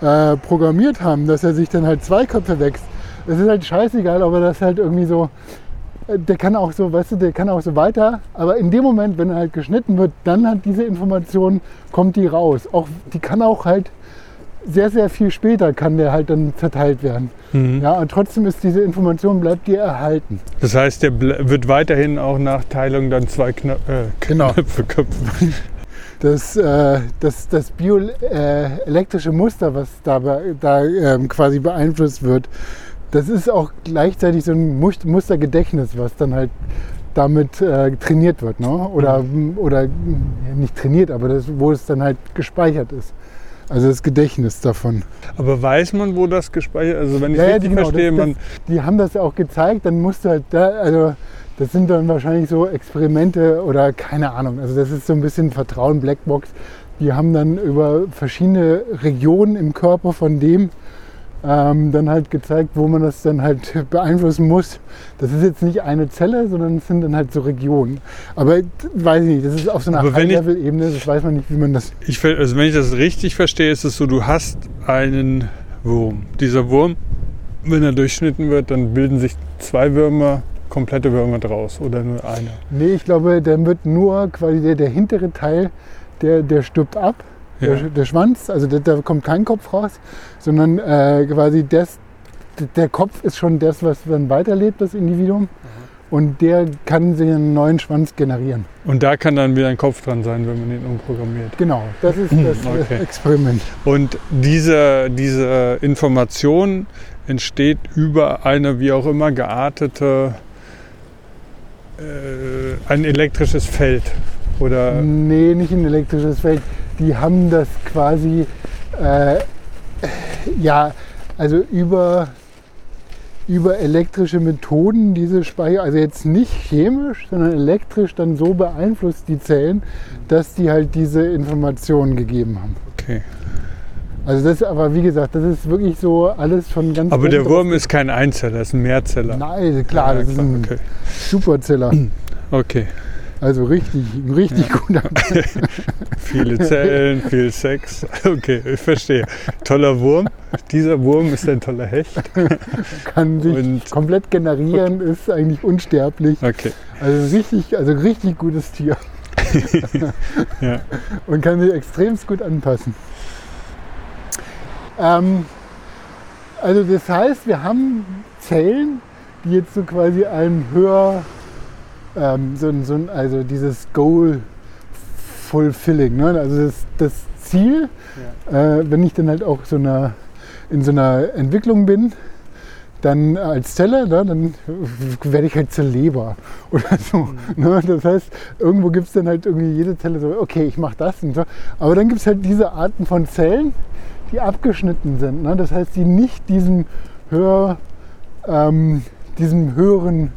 äh, programmiert haben, dass er sich dann halt zwei Köpfe wächst, das ist halt scheißegal, aber das halt irgendwie so, äh, der kann auch so, weißt du, der kann auch so weiter, aber in dem Moment, wenn er halt geschnitten wird, dann hat diese Information, kommt die raus. Auch, die kann auch halt sehr, sehr viel später kann der halt dann zerteilt werden. Mhm. Ja, und trotzdem ist diese Information, bleibt dir erhalten. Das heißt, der wird weiterhin auch nach Teilung dann zwei Knö äh, Genau. [LAUGHS] Knöpfe köpfen. das, äh, das, das bioelektrische Muster, was da, da ähm, quasi beeinflusst wird, das ist auch gleichzeitig so ein Mus- Mustergedächtnis, was dann halt damit äh, trainiert wird. Ne? Oder, oder ja, nicht trainiert, aber das, wo es dann halt gespeichert ist. Also das Gedächtnis davon. Aber weiß man, wo das gespeichert ist? Also wenn ich Ja, ja, richtig genau, verstehe, das- man. Die haben das ja auch gezeigt, dann musst du halt da, also das sind dann wahrscheinlich so Experimente oder keine Ahnung. Also das ist so ein bisschen Vertrauen, Blackbox. Die haben dann über verschiedene Regionen im Körper von dem ähm, dann halt gezeigt, wo man das dann halt [LAUGHS] beeinflussen muss. Das ist jetzt nicht eine Zelle, sondern es sind dann halt so Regionen. Aber weiß ich nicht, das ist auf so einer High-Level-Ebene, das weiß man nicht, wie man das. Ich, also wenn ich das richtig verstehe, ist es so, du hast einen Wurm. Dieser Wurm, wenn er durchschnitten wird, dann bilden sich zwei Würmer, komplette Würmer draus oder nur einer. Nee, ich glaube, dann wird nur quasi der, der hintere Teil, der, der stirbt ab. Ja. Der, der Schwanz, also da, da kommt kein Kopf raus, sondern äh, quasi das, der Kopf ist schon das, was dann weiterlebt, das Individuum. Und der kann sich einen neuen Schwanz generieren. Und da kann dann wieder ein Kopf dran sein, wenn man ihn umprogrammiert. Genau, das ist das [CLEARS THROAT] Okay. Experiment. Und diese, diese Information entsteht über eine wie auch immer geartete, äh, ein elektrisches Feld. Oder Nee, nicht ein elektrisches Feld. Die haben das quasi, äh, ja, also über, über elektrische Methoden diese Speicher, also jetzt nicht chemisch, sondern elektrisch dann so beeinflusst die Zellen, dass die halt diese Informationen gegeben haben. okay. Also das aber, wie gesagt, das ist wirklich so alles von ganz Aber der. Wurm ist kein Einzeller, ist ein Mehrzeller. Nein, klar, Ja, das ist ein okay. Superzeller. okay. Also richtig, richtig guter. [LAUGHS] Viele Zellen, viel Sex. [LAUGHS] Okay, ich verstehe. Toller Wurm. Dieser Wurm ist ein toller Hecht. Kann sich Und- komplett generieren, ist eigentlich unsterblich. Okay. Also richtig, also richtig gutes Tier. [LAUGHS] Ja. und kann sich extremst gut anpassen. Ähm, also das heißt, wir haben Zellen, die jetzt so quasi ein höher, ähm, so, so also dieses Goal Fulfilling, ne? also das, das Ziel, äh, wenn ich dann halt auch so einer, in so einer Entwicklung bin, dann als Zelle, ne, dann werde ich halt zur Leber [LAUGHS] oder so. Ne? Das heißt, irgendwo gibt es dann halt irgendwie jede Zelle so, okay, ich mache das und so. Aber dann gibt es halt diese Arten von Zellen, die abgeschnitten sind. Ne? Das heißt, die nicht diesem, höher, ähm, diesem höheren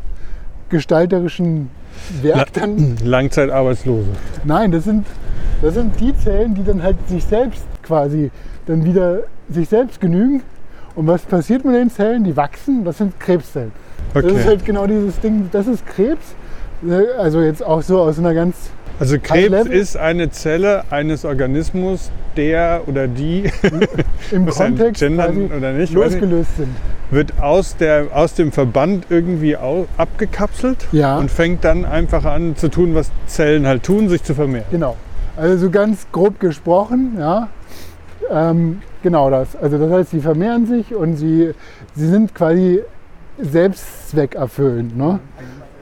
gestalterischen Werk dann [CLEARS THROAT] Langzeitarbeitslose. Nein, das sind, das sind die Zellen, die dann halt sich selbst quasi dann wieder sich selbst genügen. Und was passiert mit den Zellen? Die wachsen, das sind Krebszellen. Das ist Okay. halt genau dieses Ding, das ist Krebs. Äh, Also jetzt auch so aus einer ganz, Also Krebs ist eine Zelle eines Organismus, der oder die [LAUGHS] im Kontext gendern oder nicht, losgelöst sind. wird aus, der, aus dem Verband irgendwie abgekapselt Ja. und fängt dann einfach an zu tun, was Zellen halt tun, sich zu vermehren. Genau. Also so ganz grob gesprochen, ja. Ähm, genau das. Also das heißt, sie vermehren sich und sie, sie sind quasi selbstzweckerfüllend, ne?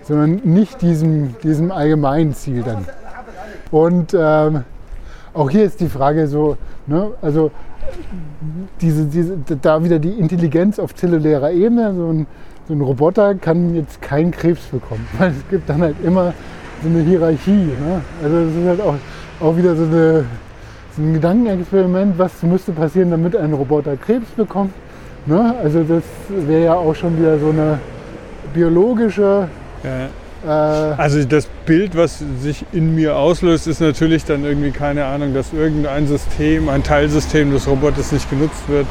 sondern nicht diesem, diesem allgemeinen Ziel dann. Und ähm, auch hier ist die Frage so, ne? also diese, diese, da wieder die Intelligenz auf zellulärer Ebene, so ein, so ein Roboter kann jetzt keinen Krebs bekommen, [LAUGHS] weil es gibt dann halt immer so eine Hierarchie. Ne? Also das ist halt auch, auch wieder so, eine, so ein Gedankenexperiment, was müsste passieren, damit ein Roboter Krebs bekommt. Ne? Also das wäre ja auch schon wieder so eine biologische Ja. Äh, Also das Bild, was sich in mir auslöst, ist natürlich dann irgendwie keine Ahnung, dass irgendein System, ein Teilsystem des Roboters nicht genutzt wird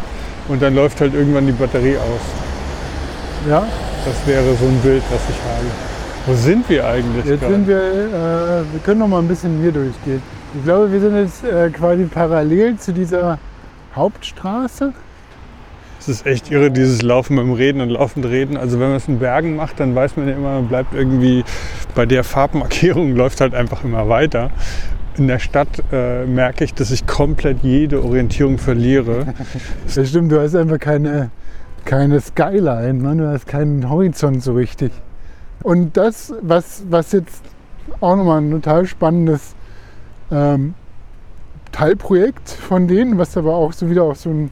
und dann läuft halt irgendwann die Batterie aus. ja, Das wäre so ein Bild, was ich habe. Wo sind wir eigentlich Jetzt gerade? sind wir, äh, wir können noch mal ein bisschen hier durchgehen. Ich glaube, wir sind jetzt äh, quasi parallel zu dieser Hauptstraße. Es ist echt irre, dieses Laufen beim Reden und laufend Reden. Also wenn man es in Bergen macht, dann weiß man ja immer, man bleibt irgendwie bei der Farbmarkierung, [LAUGHS] läuft halt einfach immer weiter. In der Stadt äh, merke ich, dass ich komplett jede Orientierung verliere. [LAUGHS] Das stimmt, du hast einfach keine, keine Skyline, ne? du hast keinen Horizont so richtig. Und das, was, was jetzt auch nochmal ein total spannendes ähm, Teilprojekt von denen, was aber auch so wieder auf so ein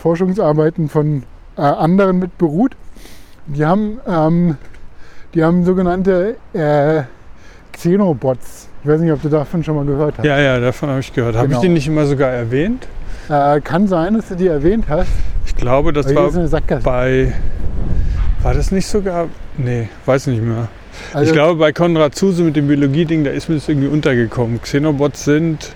Forschungsarbeiten von äh, anderen mit beruht. Die haben, ähm, die haben sogenannte äh, Xenobots. Ich weiß nicht, ob du davon schon mal gehört hast. Ja, ja, davon habe ich gehört. Habe Genau. ich die nicht immer sogar erwähnt? Äh, kann sein, dass du die erwähnt hast. Ich glaube, das war bei. War das nicht sogar? Nee, weiß nicht mehr. Also- ich glaube, bei Konrad Zuse mit dem Biologieding, da ist mir das irgendwie untergekommen. Xenobots sind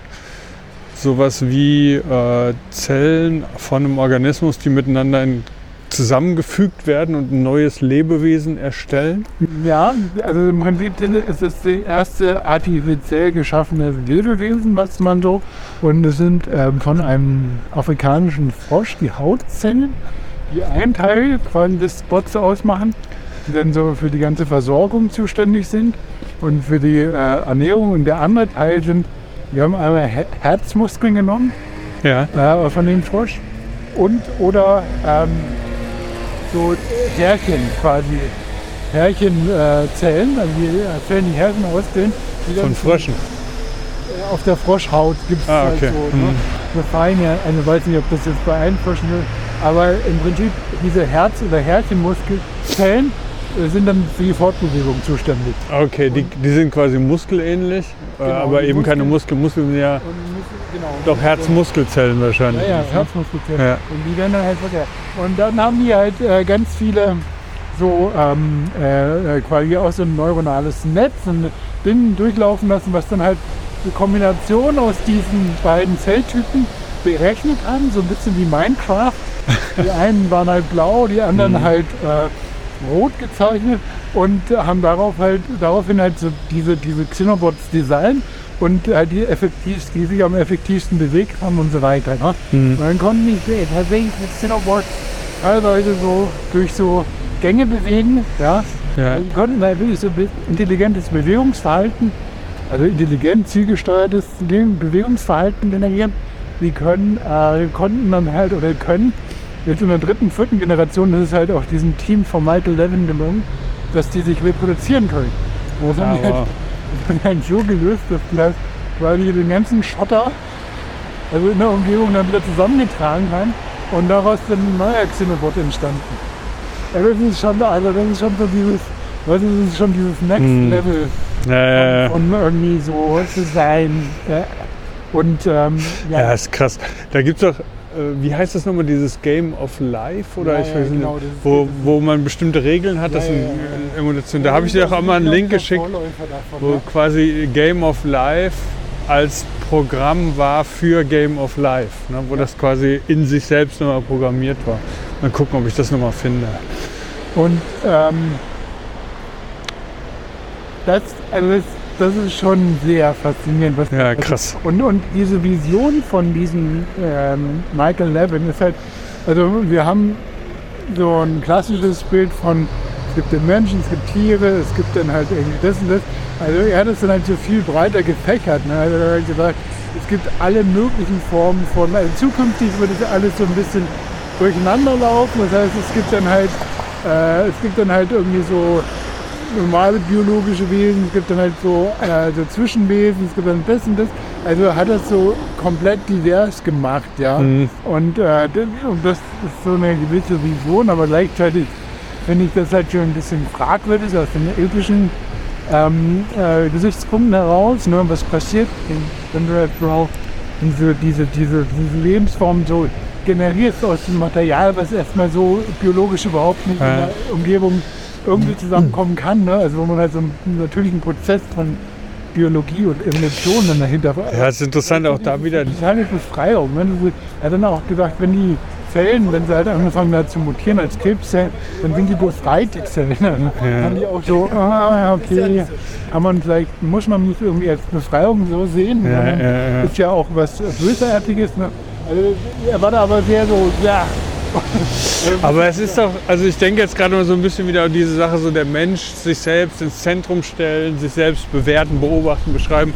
sowas wie äh, Zellen von einem Organismus, die miteinander in, zusammengefügt werden und ein neues Lebewesen erstellen. Ja, also im Prinzip ist es das erste artifiziell geschaffene Lebewesen, was man so. Und es sind ähm, von einem afrikanischen Frosch die Hautzellen, die einen Teil quasi des Spots ausmachen, die dann so für die ganze Versorgung zuständig sind und für die äh, Ernährung. Und der andere Teil sind, wir haben einmal Her Herzmuskeln genommen Ja. Äh, von dem Frosch und oder ähm, so Härchen quasi. Härchenzellen, äh, also die äh, Zellen, die Härchen ausbilden. Die dann Von Fröschen. auf der Froschhaut gibt es Ah, halt okay. so ne? Mhm. eine feine, also ich weiß nicht, ob das jetzt bei allen Fröschen ist, aber im Prinzip diese Herz- oder Härchenmuskelzellen äh, sind dann für die Fortbewegung zuständig. Okay, die, die sind quasi muskelähnlich, äh, Genau, aber die eben keine Muskeln- Muskeln. Muskeln sind ja Und müssen, genau, doch Herzmuskelzellen wahrscheinlich. Ja, ja, Herzmuskelzellen. Ja. Und die werden dann halt verkehrt. Und dann haben die halt äh, ganz viele so ähm, äh, äh, quasi auch so ein neuronales Netz, ein Ding durchlaufen lassen, was dann halt eine Kombination aus diesen beiden Zelltypen berechnet haben, so ein bisschen wie Minecraft. [LAUGHS] Die einen waren halt blau, die anderen Mhm. halt äh, rot gezeichnet. und haben darauf halt, daraufhin halt so diese, diese Xenobots designt und halt die, effektiv, die sich am effektivsten bewegt haben und so weiter. Ne? Mhm. Man konnte nicht tatsächlich mit Xenobots teilweise so durch so Gänge bewegen, ja. Ja. Die konnten halt wirklich so intelligentes Bewegungsverhalten, also intelligent zielgesteuertes Bewegungsverhalten generieren. Die können, äh, konnten dann halt oder können jetzt in der dritten, vierten Generation, ist halt auch diesem Team von Michael Levin gelungen, dass die sich reproduzieren können. Und Das haben die halt, haben [LAUGHS] die halt so gelöst, dass die halt quasi den ganzen Schotter, also in der Umgebung dann wieder zusammengetragen haben und daraus dann ein neuer Xenobot entstanden. Ja, das ist schon, also das ist schon so dieses, was ist das ist schon dieses Next Hm. Level äh, von irgendwie so zu sein. Ja. Und ähm, ja, ja, ist krass. Da gibt es doch, wie heißt das nochmal, dieses Game of Life? Oder Ja, ich ja, weiß nicht, genau, ist wo, wo man bestimmte Regeln hat, Ja, das ja, sind ja, äh, Emulationen. Da habe ich dir auch einmal einen Link geschickt, wo quasi Game of Life als Programm war für Game of Life, ne, wo das quasi in sich selbst nochmal programmiert war. Mal gucken, ob ich das nochmal finde. Und ähm, das, also das, das ist schon sehr faszinierend. Was Ja, krass. Und, und diese Vision von diesem ähm, Michael Levin ist halt, also wir haben so ein klassisches Bild von, es gibt den Menschen, es gibt Tiere, es gibt dann halt irgendwie das und das. Also er hat es dann halt so viel breiter gefächert. Ne? Also er hat halt gesagt, es gibt alle möglichen Formen von, also zukünftig wird es alles so ein bisschen durcheinander laufen. Das heißt, es gibt dann halt, äh, es gibt dann halt irgendwie so normale biologische Wesen, es gibt dann halt so, äh, so Zwischenwesen, es gibt dann das und das. Also hat das so komplett divers gemacht, ja. Mhm. Und, äh, das, und das ist so eine gewisse Vision, aber gleichzeitig finde ich das halt schon ein bisschen fragwürdig aus den ethischen ähm, äh, Gesichtspunkten heraus, ne, was passiert, wenn du halt so diese, diese, diese, diese Lebensform so generierst aus dem Material, was erstmal so biologisch überhaupt nicht in Ja. der Umgebung irgendwie zusammenkommen kann. Ne? Also wo man halt so einen natürlichen Prozess von Biologie und Evolution dann dahinter Ja, es ist interessant auch da wieder. Totale Befreiung. Ne? Du- Er hat dann auch gesagt, wenn die Zellen, wenn sie halt angefangen hat zu mutieren als Krebszellen, dann sind die befreit, die Zellen. Ne? Dann Ja. haben die auch so, ah, ja, okay, kann man vielleicht, muss man nicht irgendwie als Befreiung so sehen. Ja, sondern ja, ja. Ist ja auch was Bösartiges. Ne? Also, er war da aber sehr so, ja. [LAUGHS] Aber es ist doch, also ich denke jetzt gerade mal so ein bisschen wieder an diese Sache, so der Mensch sich selbst ins Zentrum stellen, sich selbst bewerten, beobachten, beschreiben.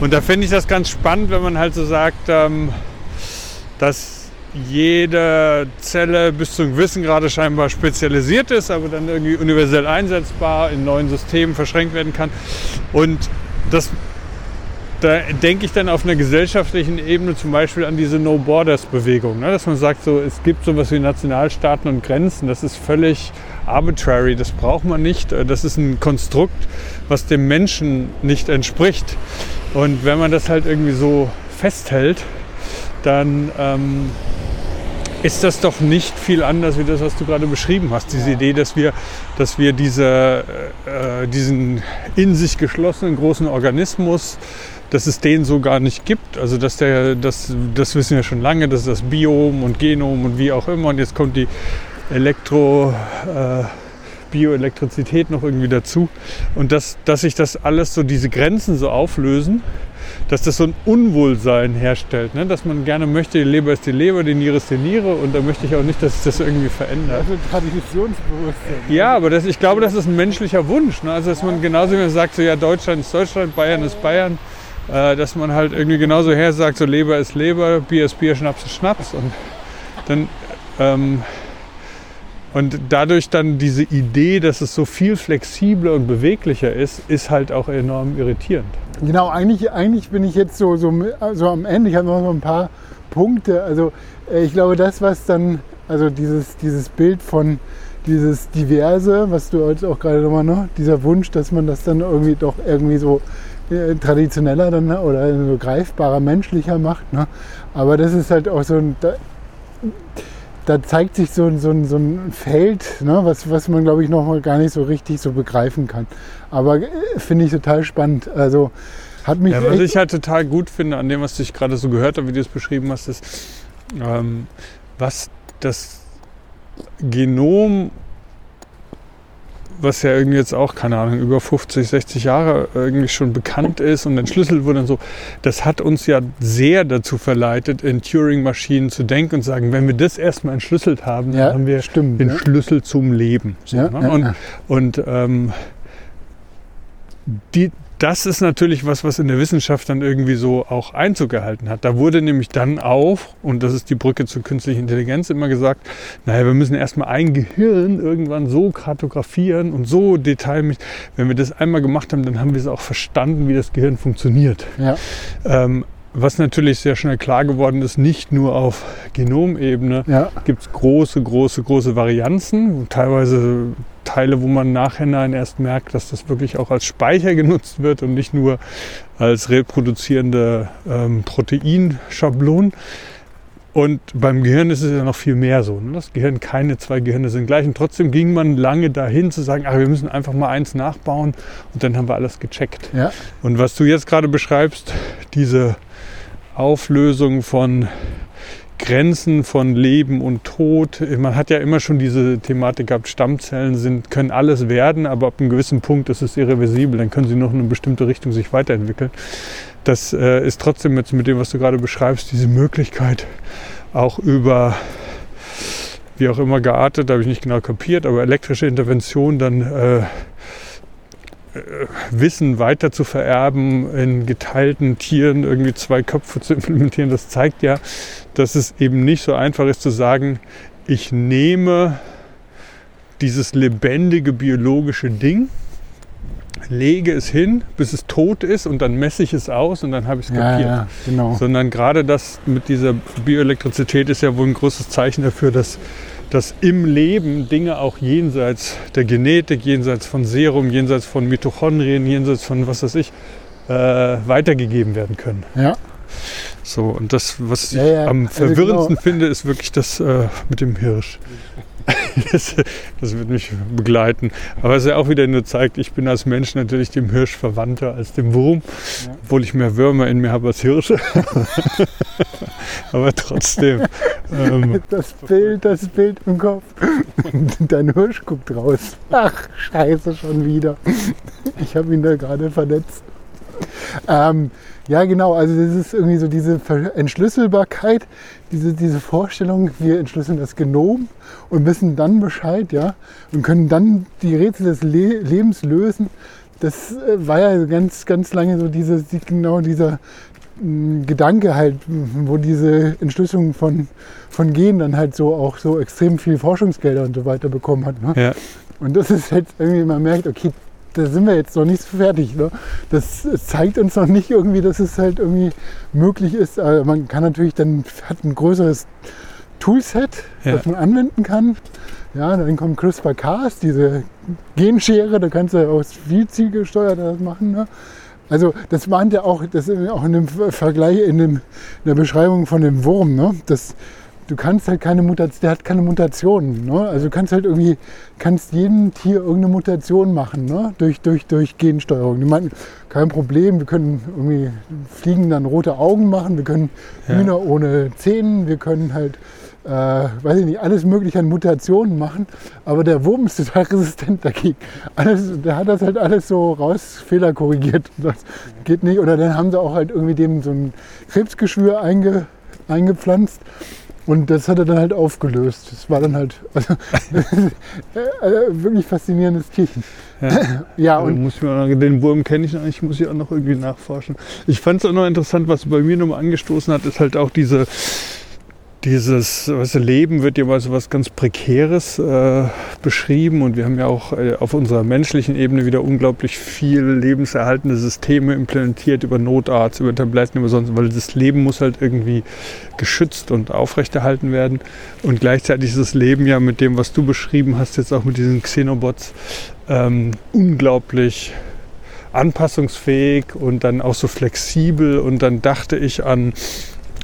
Und da finde ich das ganz spannend, wenn man halt so sagt, ähm, dass jede Zelle bis zu einem gewissen Grade scheinbar spezialisiert ist, aber dann irgendwie universell einsetzbar, in neuen Systemen verschränkt werden kann. Und das da denke ich dann auf einer gesellschaftlichen Ebene zum Beispiel an diese No-Borders-Bewegung, ne? dass man sagt, so, es gibt sowas wie Nationalstaaten und Grenzen, das ist völlig arbitrary, das braucht man nicht, das ist ein Konstrukt, was dem Menschen nicht entspricht. Und wenn man das halt irgendwie so festhält, dann ähm, ist das doch nicht viel anders wie das, was du gerade beschrieben hast. Diese Idee, dass wir, dass wir diese, äh, diesen in sich geschlossenen großen Organismus, dass es den so gar nicht gibt. Also dass der, das, das wissen wir schon lange, dass das Biom und Genom und wie auch immer. Und jetzt kommt die Elektro, äh, Bioelektrizität noch irgendwie dazu. Und dass, dass sich das alles so, diese Grenzen so auflösen, dass das so ein Unwohlsein herstellt. Ne? Dass man gerne möchte, die Leber ist die Leber, die Niere ist die Niere. Und da möchte ich auch nicht, dass sich das irgendwie verändert. Also Traditionsbewusstsein. Ja, aber das, ich glaube, das ist ein menschlicher Wunsch. Ne? Also, dass man genauso wie man sagt, so, ja, Deutschland ist Deutschland, Bayern ist Bayern, äh, dass man halt irgendwie genauso her sagt, so Leber ist Leber, Bier ist Bier, Schnaps ist Schnaps. Und dann. Ähm, und dadurch dann diese Idee, dass es so viel flexibler und beweglicher ist, ist halt auch enorm irritierend. Genau, eigentlich, eigentlich bin ich jetzt so, so, so am Ende. Ich habe noch so ein paar Punkte. Also äh, ich glaube, das, was dann, also dieses, dieses Bild von dieses Diverse, was du jetzt auch gerade nochmal, ne? dieser Wunsch, dass man das dann irgendwie doch irgendwie so traditioneller dann ne? oder so greifbarer, menschlicher macht. Ne? Aber das ist halt auch so ein, da, da zeigt sich so, ein- so, ein- so ein Feld, ne? was, was man, glaube ich, noch mal gar nicht so richtig so begreifen kann. Aber äh, finde ich total spannend. Also hat mich Ja, was ich halt total gut finde an dem, was ich gerade so gehört habe, wie du es beschrieben hast, ist, ähm, was das Genom was ja irgendwie jetzt auch, keine Ahnung, über 50, 60 Jahre irgendwie schon bekannt ist und entschlüsselt wurde und so, das hat uns ja sehr dazu verleitet, in Turing-Maschinen zu denken und sagen, wenn wir das erstmal entschlüsselt haben, dann Ja, haben wir stimmt, den ja. Schlüssel zum Leben. So, Ja, ne? und und ähm, die, das ist natürlich was, was in der Wissenschaft dann irgendwie so auch Einzug gehalten hat. Da wurde nämlich dann auch, und das ist die Brücke zur künstlichen Intelligenz, immer gesagt, naja, wir müssen erstmal ein Gehirn irgendwann so kartografieren und so detailmäßig. Wenn wir das einmal gemacht haben, dann haben wir es auch verstanden, wie das Gehirn funktioniert. Ja, Ähm, was natürlich sehr schnell klar geworden ist, nicht nur auf Genomebene, ja, gibt es große, große, große Varianzen. Teilweise Teile, wo man nachhinein erst merkt, dass das wirklich auch als Speicher genutzt wird und nicht nur als reproduzierende ähm, Proteinschablon. Und beim Gehirn ist es ja noch viel mehr so. Ne? Das Gehirn, keine zwei Gehirne sind gleich. Und trotzdem ging man lange dahin zu sagen, ach, wir müssen einfach mal eins nachbauen und dann haben wir alles gecheckt. ja, Und was du jetzt gerade beschreibst, diese Auflösung von Grenzen von Leben und Tod. Man hat ja immer schon diese Thematik gehabt, Stammzellen sind, können alles werden, aber ab einem gewissen Punkt ist es irreversibel, dann können sie noch in eine bestimmte Richtung sich weiterentwickeln. Das äh, ist trotzdem jetzt mit dem, was du gerade beschreibst, diese Möglichkeit auch über wie auch immer geartet, habe ich nicht genau kapiert, aber elektrische Intervention dann äh, Wissen weiter zu vererben, in geteilten Tieren irgendwie zwei Köpfe zu implementieren, das zeigt ja, dass es eben nicht so einfach ist zu sagen, ich nehme dieses lebendige biologische Ding, lege es hin, bis es tot ist und dann messe ich es aus und dann habe ich es ja, kapiert. ja, genau. Sondern gerade das mit dieser Bioelektrizität ist ja wohl ein großes Zeichen dafür, dass, dass im Leben Dinge auch jenseits der Genetik, jenseits von Serum, jenseits von Mitochondrien, jenseits von was weiß ich, äh, weitergegeben werden können. Ja, So, und das, was Ja, ich ja, am also verwirrendsten genau. finde, ist wirklich das äh, mit dem Hirsch. [LAUGHS] das, das wird mich begleiten. Aber es ja auch wieder nur zeigt, ich bin als Mensch natürlich dem Hirsch verwandter als dem Wurm, Ja. obwohl ich mehr Würmer in mir habe als Hirsche. [LAUGHS] Aber trotzdem. Ähm, das Bild, das Bild im Kopf. [LAUGHS] Dein Hirsch guckt raus. Ach, scheiße, schon wieder. Ich habe ihn da gerade verletzt. Ähm, ja, genau, also das ist irgendwie so diese Entschlüsselbarkeit, diese, diese Vorstellung, wir entschlüsseln das Genom und wissen dann Bescheid, ja, und können dann die Rätsel des Le Lebens lösen. Das äh, war ja ganz, ganz lange so diese, die- genau dieser mh, Gedanke halt, wo diese Entschlüsselung von, von Genen dann halt so auch so extrem viel Forschungsgelder und so weiter bekommen hat. Ne? ja, Und das ist jetzt irgendwie, man merkt, okay, da sind wir jetzt noch nicht so fertig. Ne? Das zeigt uns noch nicht irgendwie, dass es halt irgendwie möglich ist. Aber man kann natürlich dann, hat ein größeres Toolset, Ja. das man anwenden kann. Ja, dann kommt CRISPR-Cas, diese Genschere, da kannst du aus viel zielgesteuert das machen. Ne? Also das meint ja auch, das ist auch in dem Vergleich, in, dem, in der Beschreibung von dem Wurm, ne? das, du kannst halt keine Mutation, der hat keine Mutationen. Ne? Also du kannst halt irgendwie, kannst jedem Tier irgendeine Mutation machen, ne? durch, durch, durch Gensteuerung. Die meinten, kein Problem, wir können irgendwie Fliegen dann rote Augen machen, wir können Ja. Hühner ohne Zähnen, wir können halt, äh, weiß ich nicht, alles mögliche an Mutationen machen, aber der Wurm ist total resistent dagegen. Alles, der hat das halt alles so raus, Fehler korrigiert. Das geht nicht. Oder dann haben sie auch halt irgendwie dem so ein Krebsgeschwür einge, eingepflanzt. Und das hat er dann halt aufgelöst. Das war dann halt also, [LAUGHS] äh, wirklich faszinierendes Tierchen. ja. Ja, Und und muss mir den Wurm kenne ich noch nicht, muss ich auch noch irgendwie nachforschen. Ich fand es auch noch interessant, was bei mir nochmal angestoßen hat, ist halt auch diese, dieses weißt du, Leben wird ja mal so was ganz Prekäres äh, beschrieben und wir haben ja auch äh, auf unserer menschlichen Ebene wieder unglaublich viel lebenserhaltende Systeme implementiert über Notarzt, über Tabletten, über sonst, weil das Leben muss halt irgendwie geschützt und aufrechterhalten werden und gleichzeitig ist das Leben ja mit dem, was du beschrieben hast, jetzt auch mit diesen Xenobots, ähm, unglaublich anpassungsfähig und dann auch so flexibel. Und dann dachte ich an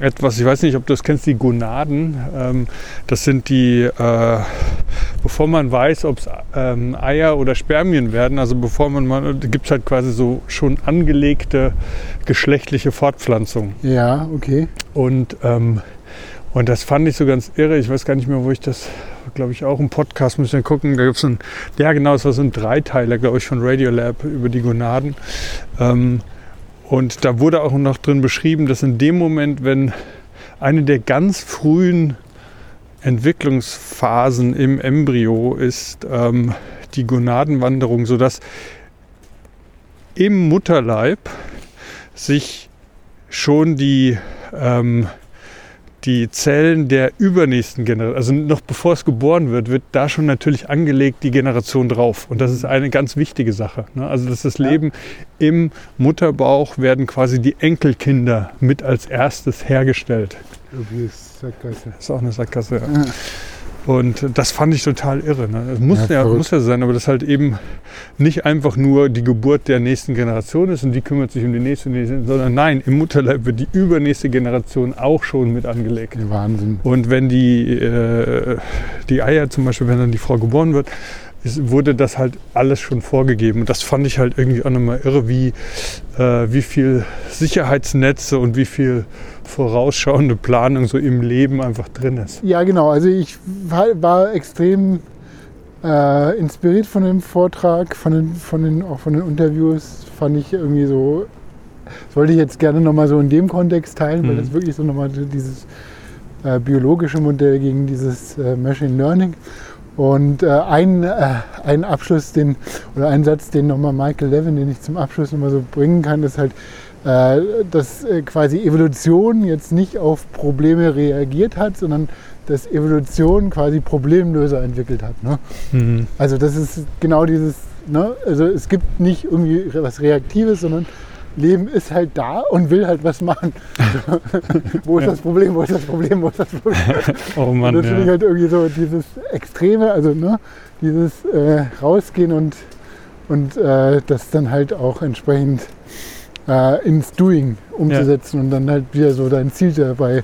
etwas, ich weiß nicht, ob du das kennst, die Gonaden. Ähm, das sind die, äh, bevor man weiß, ob es ähm, Eier oder Spermien werden, also bevor man mal, gibt es halt quasi so schon angelegte geschlechtliche Fortpflanzung. ja, okay. Und, ähm, Und das fand ich so ganz irre. Ich weiß gar nicht mehr, wo ich das, glaube ich, auch im Podcast müssen wir gucken. Da gibt es so ein, ja genau, es war so ein Dreiteiler, glaube ich, von Radiolab über die Gonaden. Ähm, und da wurde auch noch drin beschrieben, dass in dem Moment, wenn eine der ganz frühen Entwicklungsphasen im Embryo ist ähm, die Gonadenwanderung, sodass im Mutterleib sich schon die, ähm, die Zellen der übernächsten Generation, also noch bevor es geboren wird, wird da schon natürlich angelegt die Generation drauf. Und das ist eine ganz wichtige Sache. Ne? Also dass das Leben im Mutterbauch werden quasi die Enkelkinder mit als erstes hergestellt. Irgendwie ist Sackgasse. Das ist auch eine Sackgasse. Ja. Und das fand ich total irre. Ne? Das muss Ja, ja, muss ja sein, aber das halt eben nicht einfach nur die Geburt der nächsten Generation ist und die kümmert sich um die nächste, und die nächste sondern nein, im Mutterleib wird die übernächste Generation auch schon mit angelegt. Wahnsinn. Und wenn die, äh, die Eier zum Beispiel, wenn dann die Frau geboren wird, ist, wurde das halt alles schon vorgegeben. Und das fand ich halt irgendwie auch nochmal irre, wie, äh, wie viel Sicherheitsnetze und wie viel vorausschauende Planung so im Leben einfach drin ist. Ja, genau. Also ich war, extrem äh, inspiriert von dem Vortrag, von den, von den, auch von den Interviews. Fand ich irgendwie so, das wollte ich jetzt gerne nochmal so in dem Kontext teilen, weil Mhm. das wirklich so nochmal dieses äh, biologische Modell gegen dieses äh, Machine Learning. Und äh, ein, äh, ein Abschluss, den, oder ein Satz, den nochmal Michael Levin, den ich zum Abschluss nochmal so bringen kann, ist halt, dass äh, quasi Evolution jetzt nicht auf Probleme reagiert hat, sondern dass Evolution quasi Problemlöser entwickelt hat. Ne? Mhm. Also das ist genau dieses, ne? also es gibt nicht irgendwie was Reaktives, sondern Leben ist halt da und will halt was machen. [LAUGHS] [LAUGHS] wo ist Ja. das Problem, wo ist das Problem, wo ist das Problem? Oh Und Mann, das finde ich halt irgendwie so dieses Extreme, also ne, dieses äh, Rausgehen und, und äh, das dann halt auch entsprechend äh, ins Doing umzusetzen und dann halt wieder so dein Ziel dabei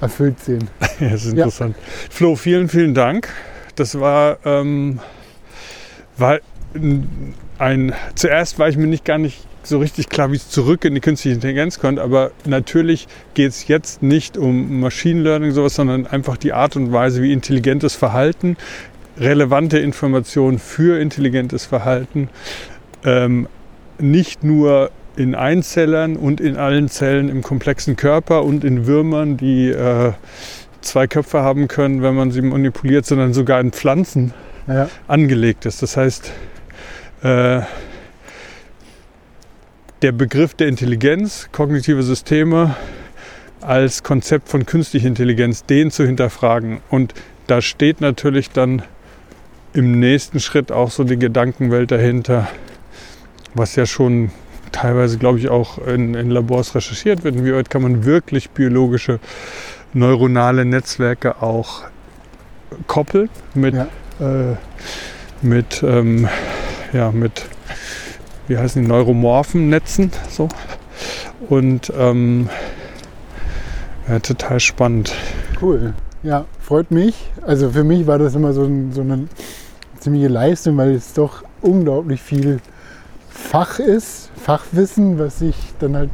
erfüllt sehen. [LAUGHS] ja, das ist interessant. Flo, vielen, vielen Dank. Das war, ähm, war ein, ein, zuerst war ich mir nicht gar nicht so richtig klar, wie es zurück in die künstliche Intelligenz kommt, aber natürlich geht es jetzt nicht um Machine Learning sowas, sondern einfach die Art und Weise, wie intelligentes Verhalten, relevante Informationen für intelligentes Verhalten ähm, nicht nur in Einzellern und in allen Zellen im komplexen Körper und in Würmern, die äh, zwei Köpfe haben können, wenn man sie manipuliert, sondern sogar in Pflanzen Ja, angelegt ist. Das heißt, äh, der Begriff der Intelligenz, kognitive Systeme als Konzept von künstlicher Intelligenz, den zu hinterfragen. Und da steht natürlich dann im nächsten Schritt auch so die Gedankenwelt dahinter, was ja schon teilweise, glaube ich, auch in, in Labors recherchiert wird. Inwieweit kann man wirklich biologische neuronale Netzwerke auch koppeln mit, Ja. äh, mit, ähm, ja, mit, wie heißen die, neuromorphen Netzen. So. Und ähm, ja, total spannend. cool. Ja, freut mich. Also für mich war das immer so, ein, so eine ziemliche Leistung, weil es doch unglaublich viel Fach ist, Fachwissen, was ich dann halt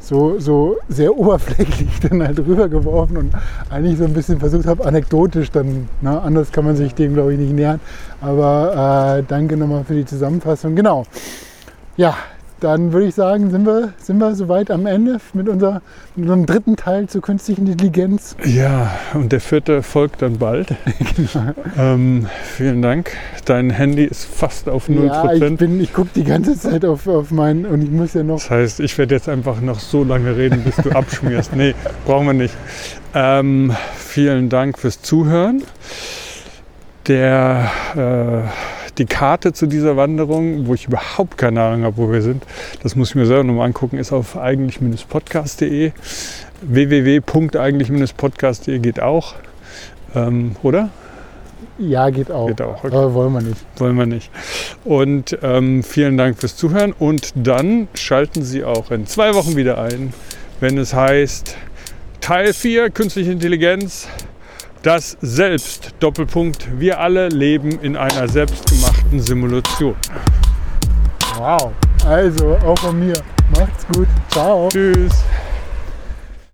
so, so sehr oberflächlich [LAUGHS] dann halt rübergeworfen und eigentlich so ein bisschen versucht habe, anekdotisch dann, ne, anders kann man sich dem glaube ich nicht nähern. Aber äh, danke nochmal für die Zusammenfassung. Genau. Ja, dann würde ich sagen, sind wir, sind wir soweit am Ende mit, unser, mit unserem dritten Teil zur künstlichen Intelligenz. Ja, und der vierte folgt dann bald. [LAUGHS] ähm, vielen Dank. Dein Handy ist fast auf 0%. Ja, ich, bin- ich gucke die ganze Zeit auf, auf meinen und ich muss ja noch. Das heißt, ich werde jetzt einfach noch so lange reden, bis du abschmierst. Nee, brauchen wir nicht. Ähm, vielen Dank fürs Zuhören. Der, äh, die Karte zu dieser Wanderung, wo ich überhaupt keine Ahnung habe, wo wir sind, das muss ich mir selber nochmal angucken, ist auf eigentlich-podcast.de. www.eigentlich-podcast.de geht auch. Ähm, oder? Ja, geht auch. Geht auch, okay. Aber wollen wir nicht. Wollen wir nicht. Und ähm, vielen Dank fürs Zuhören. Und dann schalten Sie auch in zwei Wochen wieder ein, wenn es heißt Teil 4 Künstliche Intelligenz. Das Selbst. Doppelpunkt. Wir alle leben in einer selbstgemachten Simulation. Wow. Also, auch von mir. Macht's gut. Ciao. Tschüss.